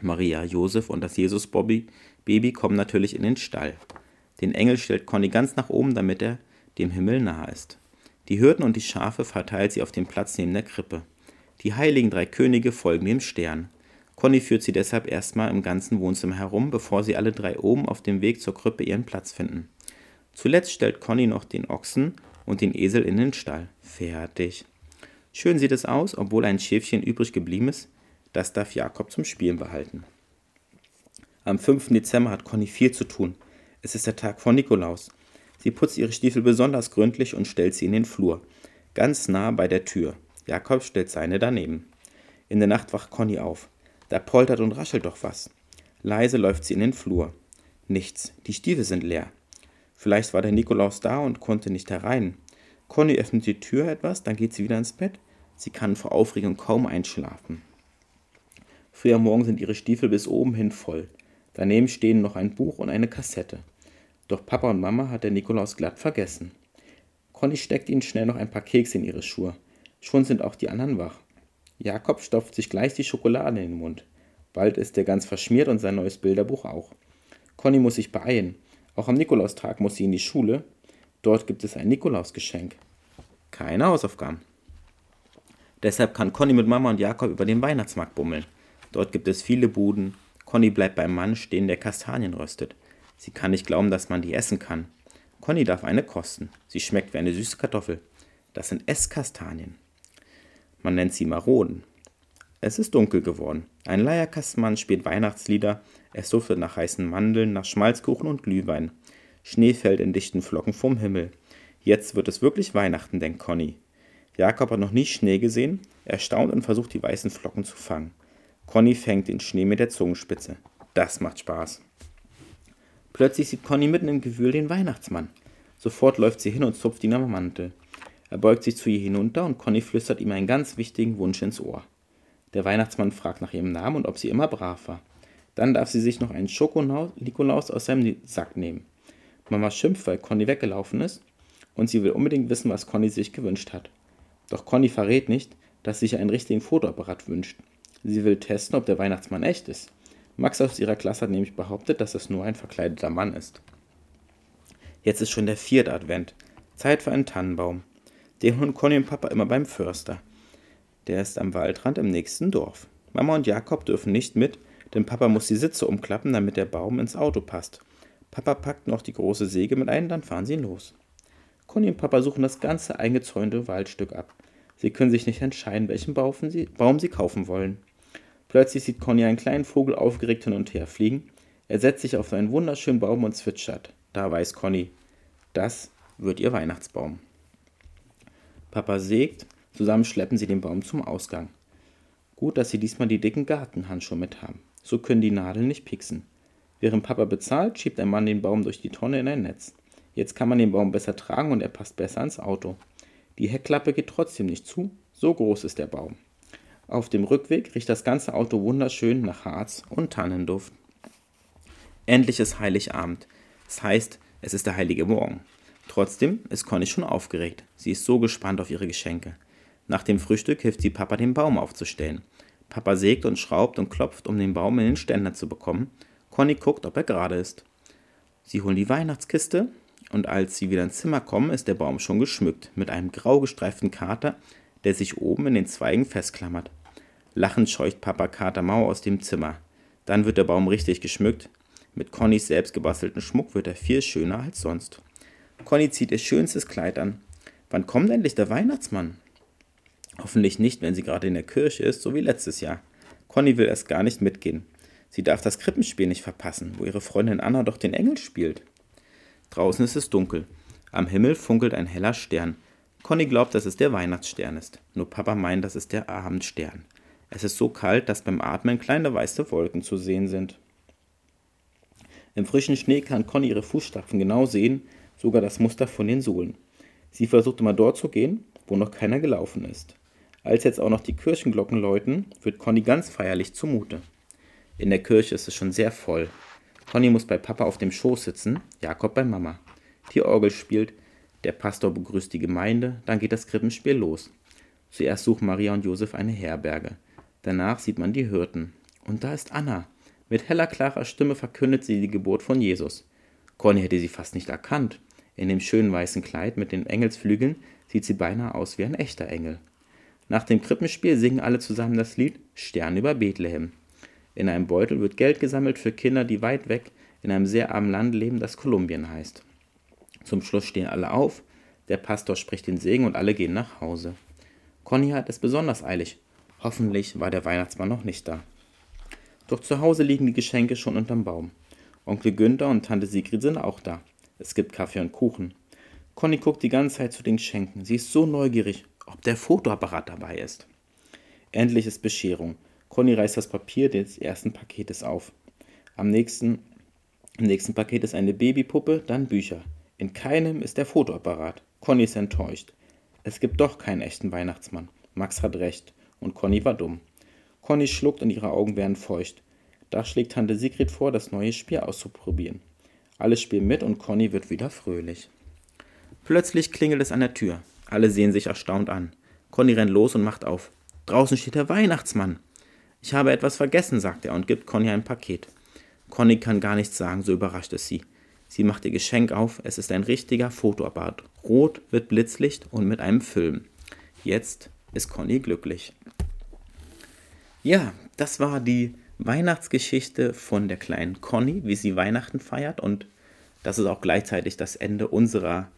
Maria, Josef und das Jesus-Baby kommen natürlich in den Stall. Den Engel stellt Conny ganz nach oben, damit er dem Himmel nahe ist. Die Hürden und die Schafe verteilt sie auf dem Platz neben der Krippe. Die heiligen drei Könige folgen dem Stern. Conny führt sie deshalb erstmal im ganzen Wohnzimmer herum, bevor sie alle drei oben auf dem Weg zur Krippe ihren Platz finden. Zuletzt stellt Conny noch den Ochsen und den Esel in den Stall. Fertig. Schön sieht es aus, obwohl ein Schäfchen übrig geblieben ist. Das darf Jakob zum Spielen behalten. Am 5. Dezember hat Conny viel zu tun. Es ist der Tag vor Nikolaus. Sie putzt ihre Stiefel besonders gründlich und stellt sie in den Flur, ganz nah bei der Tür. Jakob stellt seine daneben. In der Nacht wacht Conny auf. Da poltert und raschelt doch was. Leise läuft sie in den Flur. Nichts, die Stiefel sind leer. Vielleicht war der Nikolaus da und konnte nicht herein. Conny öffnet die Tür etwas, dann geht sie wieder ins Bett. Sie kann vor Aufregung kaum einschlafen. Früh am Morgen sind ihre Stiefel bis oben hin voll. Daneben stehen noch ein Buch und eine Kassette. Doch Papa und Mama hat der Nikolaus glatt vergessen. Conny steckt ihnen schnell noch ein paar Kekse in ihre Schuhe. Schon sind auch die anderen wach. Jakob stopft sich gleich die Schokolade in den Mund. Bald ist er ganz verschmiert und sein neues Bilderbuch auch. Conny muss sich beeilen. Auch am Nikolaustag muss sie in die Schule. Dort gibt es ein Nikolausgeschenk. Keine Hausaufgaben. Deshalb kann Conny mit Mama und Jakob über den Weihnachtsmarkt bummeln. Dort gibt es viele Buden. Conny bleibt beim Mann stehen, der Kastanien röstet. Sie kann nicht glauben, dass man die essen kann. Conny darf eine kosten. Sie schmeckt wie eine süße Kartoffel. Das sind Esskastanien. Man nennt sie Maroden. Es ist dunkel geworden. Ein Leierkastmann spielt Weihnachtslieder. Es duftet nach heißen Mandeln, nach Schmalzkuchen und Glühwein. Schnee fällt in dichten Flocken vom Himmel. Jetzt wird es wirklich Weihnachten, denkt Conny. Jakob hat noch nie Schnee gesehen. Er staunt und versucht, die weißen Flocken zu fangen. Conny fängt den Schnee mit der Zungenspitze. Das macht Spaß. Plötzlich sieht Conny mitten im Gewühl den Weihnachtsmann. Sofort läuft sie hin und zupft ihn am Mantel. Er beugt sich zu ihr hinunter und Conny flüstert ihm einen ganz wichtigen Wunsch ins Ohr. Der Weihnachtsmann fragt nach ihrem Namen und ob sie immer brav war. Dann darf sie sich noch einen Schoko-Nikolaus aus seinem Sack nehmen. Mama schimpft, weil Conny weggelaufen ist und sie will unbedingt wissen, was Conny sich gewünscht hat. Doch Conny verrät nicht, dass sie sich einen richtigen Fotoapparat wünscht. Sie will testen, ob der Weihnachtsmann echt ist. Max aus ihrer Klasse hat nämlich behauptet, dass es nur ein verkleideter Mann ist. Jetzt ist schon der vierte Advent. Zeit für einen Tannenbaum. Den holen Conny und Papa immer beim Förster. Der ist am Waldrand im nächsten Dorf. Mama und Jakob dürfen nicht mit, denn Papa muss die Sitze umklappen, damit der Baum ins Auto passt. Papa packt noch die große Säge mit ein, dann fahren sie los. Conny und Papa suchen das ganze eingezäunte Waldstück ab. Sie können sich nicht entscheiden, welchen Baum sie, kaufen wollen. Plötzlich sieht Conny einen kleinen Vogel aufgeregt hin und her fliegen. Er setzt sich auf einen wunderschönen Baum und zwitschert. Da weiß Conny, das wird ihr Weihnachtsbaum. Papa sägt, zusammen schleppen sie den Baum zum Ausgang. Gut, dass sie diesmal die dicken Gartenhandschuhe mit haben. So können die Nadeln nicht pieksen. Während Papa bezahlt, schiebt ein Mann den Baum durch die Tonne in ein Netz. Jetzt kann man den Baum besser tragen und er passt besser ans Auto. Die Heckklappe geht trotzdem nicht zu, so groß ist der Baum. Auf dem Rückweg riecht das ganze Auto wunderschön nach Harz und Tannenduft. Endlich ist Heiligabend. Das heißt, es ist der heilige Morgen. Trotzdem ist Conny schon aufgeregt. Sie ist so gespannt auf ihre Geschenke. Nach dem Frühstück hilft sie Papa, den Baum aufzustellen. Papa sägt und schraubt und klopft, um den Baum in den Ständer zu bekommen. Conny guckt, ob er gerade ist. Sie holen die Weihnachtskiste, und als sie wieder ins Zimmer kommen, ist der Baum schon geschmückt mit einem grau gestreiften Kater, der sich oben in den Zweigen festklammert. Lachend scheucht Papa Kater Mau aus dem Zimmer. Dann wird der Baum richtig geschmückt. Mit Connys selbstgebastelten Schmuck wird er viel schöner als sonst. Conny zieht ihr schönstes Kleid an. Wann kommt endlich der Weihnachtsmann? Hoffentlich nicht, wenn sie gerade in der Kirche ist, so wie letztes Jahr. Conny will erst gar nicht mitgehen. Sie darf das Krippenspiel nicht verpassen, wo ihre Freundin Anna doch den Engel spielt. Draußen ist es dunkel. Am Himmel funkelt ein heller Stern. Conny glaubt, dass es der Weihnachtsstern ist. Nur Papa meint, das ist der Abendstern. Es ist so kalt, dass beim Atmen kleine weiße Wolken zu sehen sind. Im frischen Schnee kann Conny ihre Fußstapfen genau sehen, sogar das Muster von den Sohlen. Sie versucht immer dort zu gehen, wo noch keiner gelaufen ist. Als jetzt auch noch die Kirchenglocken läuten, wird Conny ganz feierlich zumute. In der Kirche ist es schon sehr voll. Conny muss bei Papa auf dem Schoß sitzen, Jakob bei Mama. Die Orgel spielt, der Pastor begrüßt die Gemeinde, dann geht das Krippenspiel los. Zuerst suchen Maria und Josef eine Herberge. Danach sieht man die Hirten. Und da ist Anna. Mit heller, klarer Stimme verkündet sie die Geburt von Jesus. Conny hätte sie fast nicht erkannt. In dem schönen weißen Kleid mit den Engelsflügeln sieht sie beinahe aus wie ein echter Engel. Nach dem Krippenspiel singen alle zusammen das Lied Stern über Bethlehem. In einem Beutel wird Geld gesammelt für Kinder, die weit weg in einem sehr armen Land leben, das Kolumbien heißt. Zum Schluss stehen alle auf, der Pastor spricht den Segen und alle gehen nach Hause. Conny hat es besonders eilig. Hoffentlich war der Weihnachtsmann noch nicht da. Doch zu Hause liegen die Geschenke schon unterm Baum. Onkel Günther und Tante Sigrid sind auch da. Es gibt Kaffee und Kuchen. Conny guckt die ganze Zeit zu den Geschenken. Sie ist so neugierig, ob der Fotoapparat dabei ist. Endlich ist Bescherung. Conny reißt das Papier des ersten Paketes auf. Am nächsten, Im nächsten Paket ist eine Babypuppe, dann Bücher. In keinem ist der Fotoapparat. Conny ist enttäuscht. Es gibt doch keinen echten Weihnachtsmann. Max hat recht. Und Conny war dumm. Conny schluckt und ihre Augen werden feucht. Da schlägt Tante Sigrid vor, das neue Spiel auszuprobieren. Alle spielen mit und Conny wird wieder fröhlich. Plötzlich klingelt es an der Tür. Alle sehen sich erstaunt an. Conny rennt los und macht auf. Draußen steht der Weihnachtsmann. Ich habe etwas vergessen, sagt er und gibt Conny ein Paket. Conny kann gar nichts sagen, so überrascht es sie. Sie macht ihr Geschenk auf, es ist ein richtiger Fotoapparat. Rot wird Blitzlicht und mit einem Film. Jetzt ist Conny glücklich. Ja, das war die Weihnachtsgeschichte von der kleinen Conny, wie sie Weihnachten feiert und das ist auch gleichzeitig das Ende unserer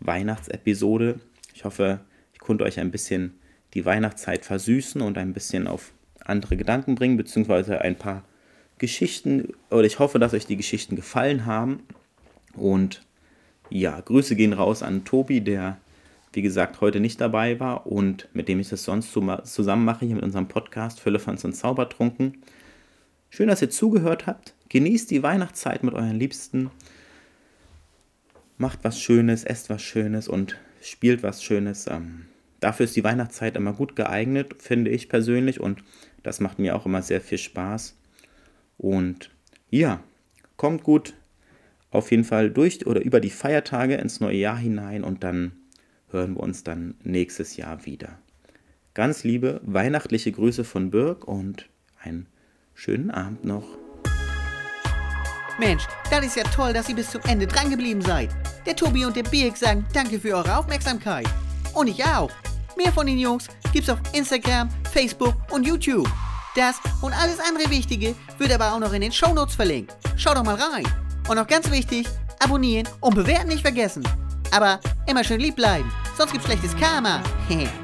Weihnachtsepisode. Ich hoffe, ich konnte euch ein bisschen die Weihnachtszeit versüßen und ein bisschen auf andere Gedanken bringen, beziehungsweise ein paar Geschichten, oder ich hoffe, dass euch die Geschichten gefallen haben. Und ja, Grüße gehen raus an Tobi, der, wie gesagt, heute nicht dabei war und mit dem ich das sonst zusammen mache hier mit unserem Podcast Füllefans und Zaubertrunken. Schön, dass ihr zugehört habt. Genießt die Weihnachtszeit mit euren Liebsten. Macht was Schönes, esst was Schönes und spielt was Schönes. Ähm, dafür ist die Weihnachtszeit immer gut geeignet, finde ich persönlich. Und das macht mir auch immer sehr viel Spaß. Und ja, kommt gut auf jeden Fall durch oder über die Feiertage ins neue Jahr hinein und dann hören wir uns dann nächstes Jahr wieder. Ganz liebe weihnachtliche Grüße von Birg und einen schönen Abend noch. Mensch, das ist ja toll, dass ihr bis zum Ende dran geblieben seid. Der Tobi und der Birg sagen danke für eure Aufmerksamkeit. Und ich auch. Mehr von den Jungs gibt's auf Instagram, Facebook und YouTube. Das und alles andere Wichtige wird aber auch noch in den Shownotes verlinkt. Schaut doch mal rein. Und noch ganz wichtig, abonnieren und bewerten nicht vergessen. Aber immer schön lieb bleiben, sonst gibt's schlechtes Karma.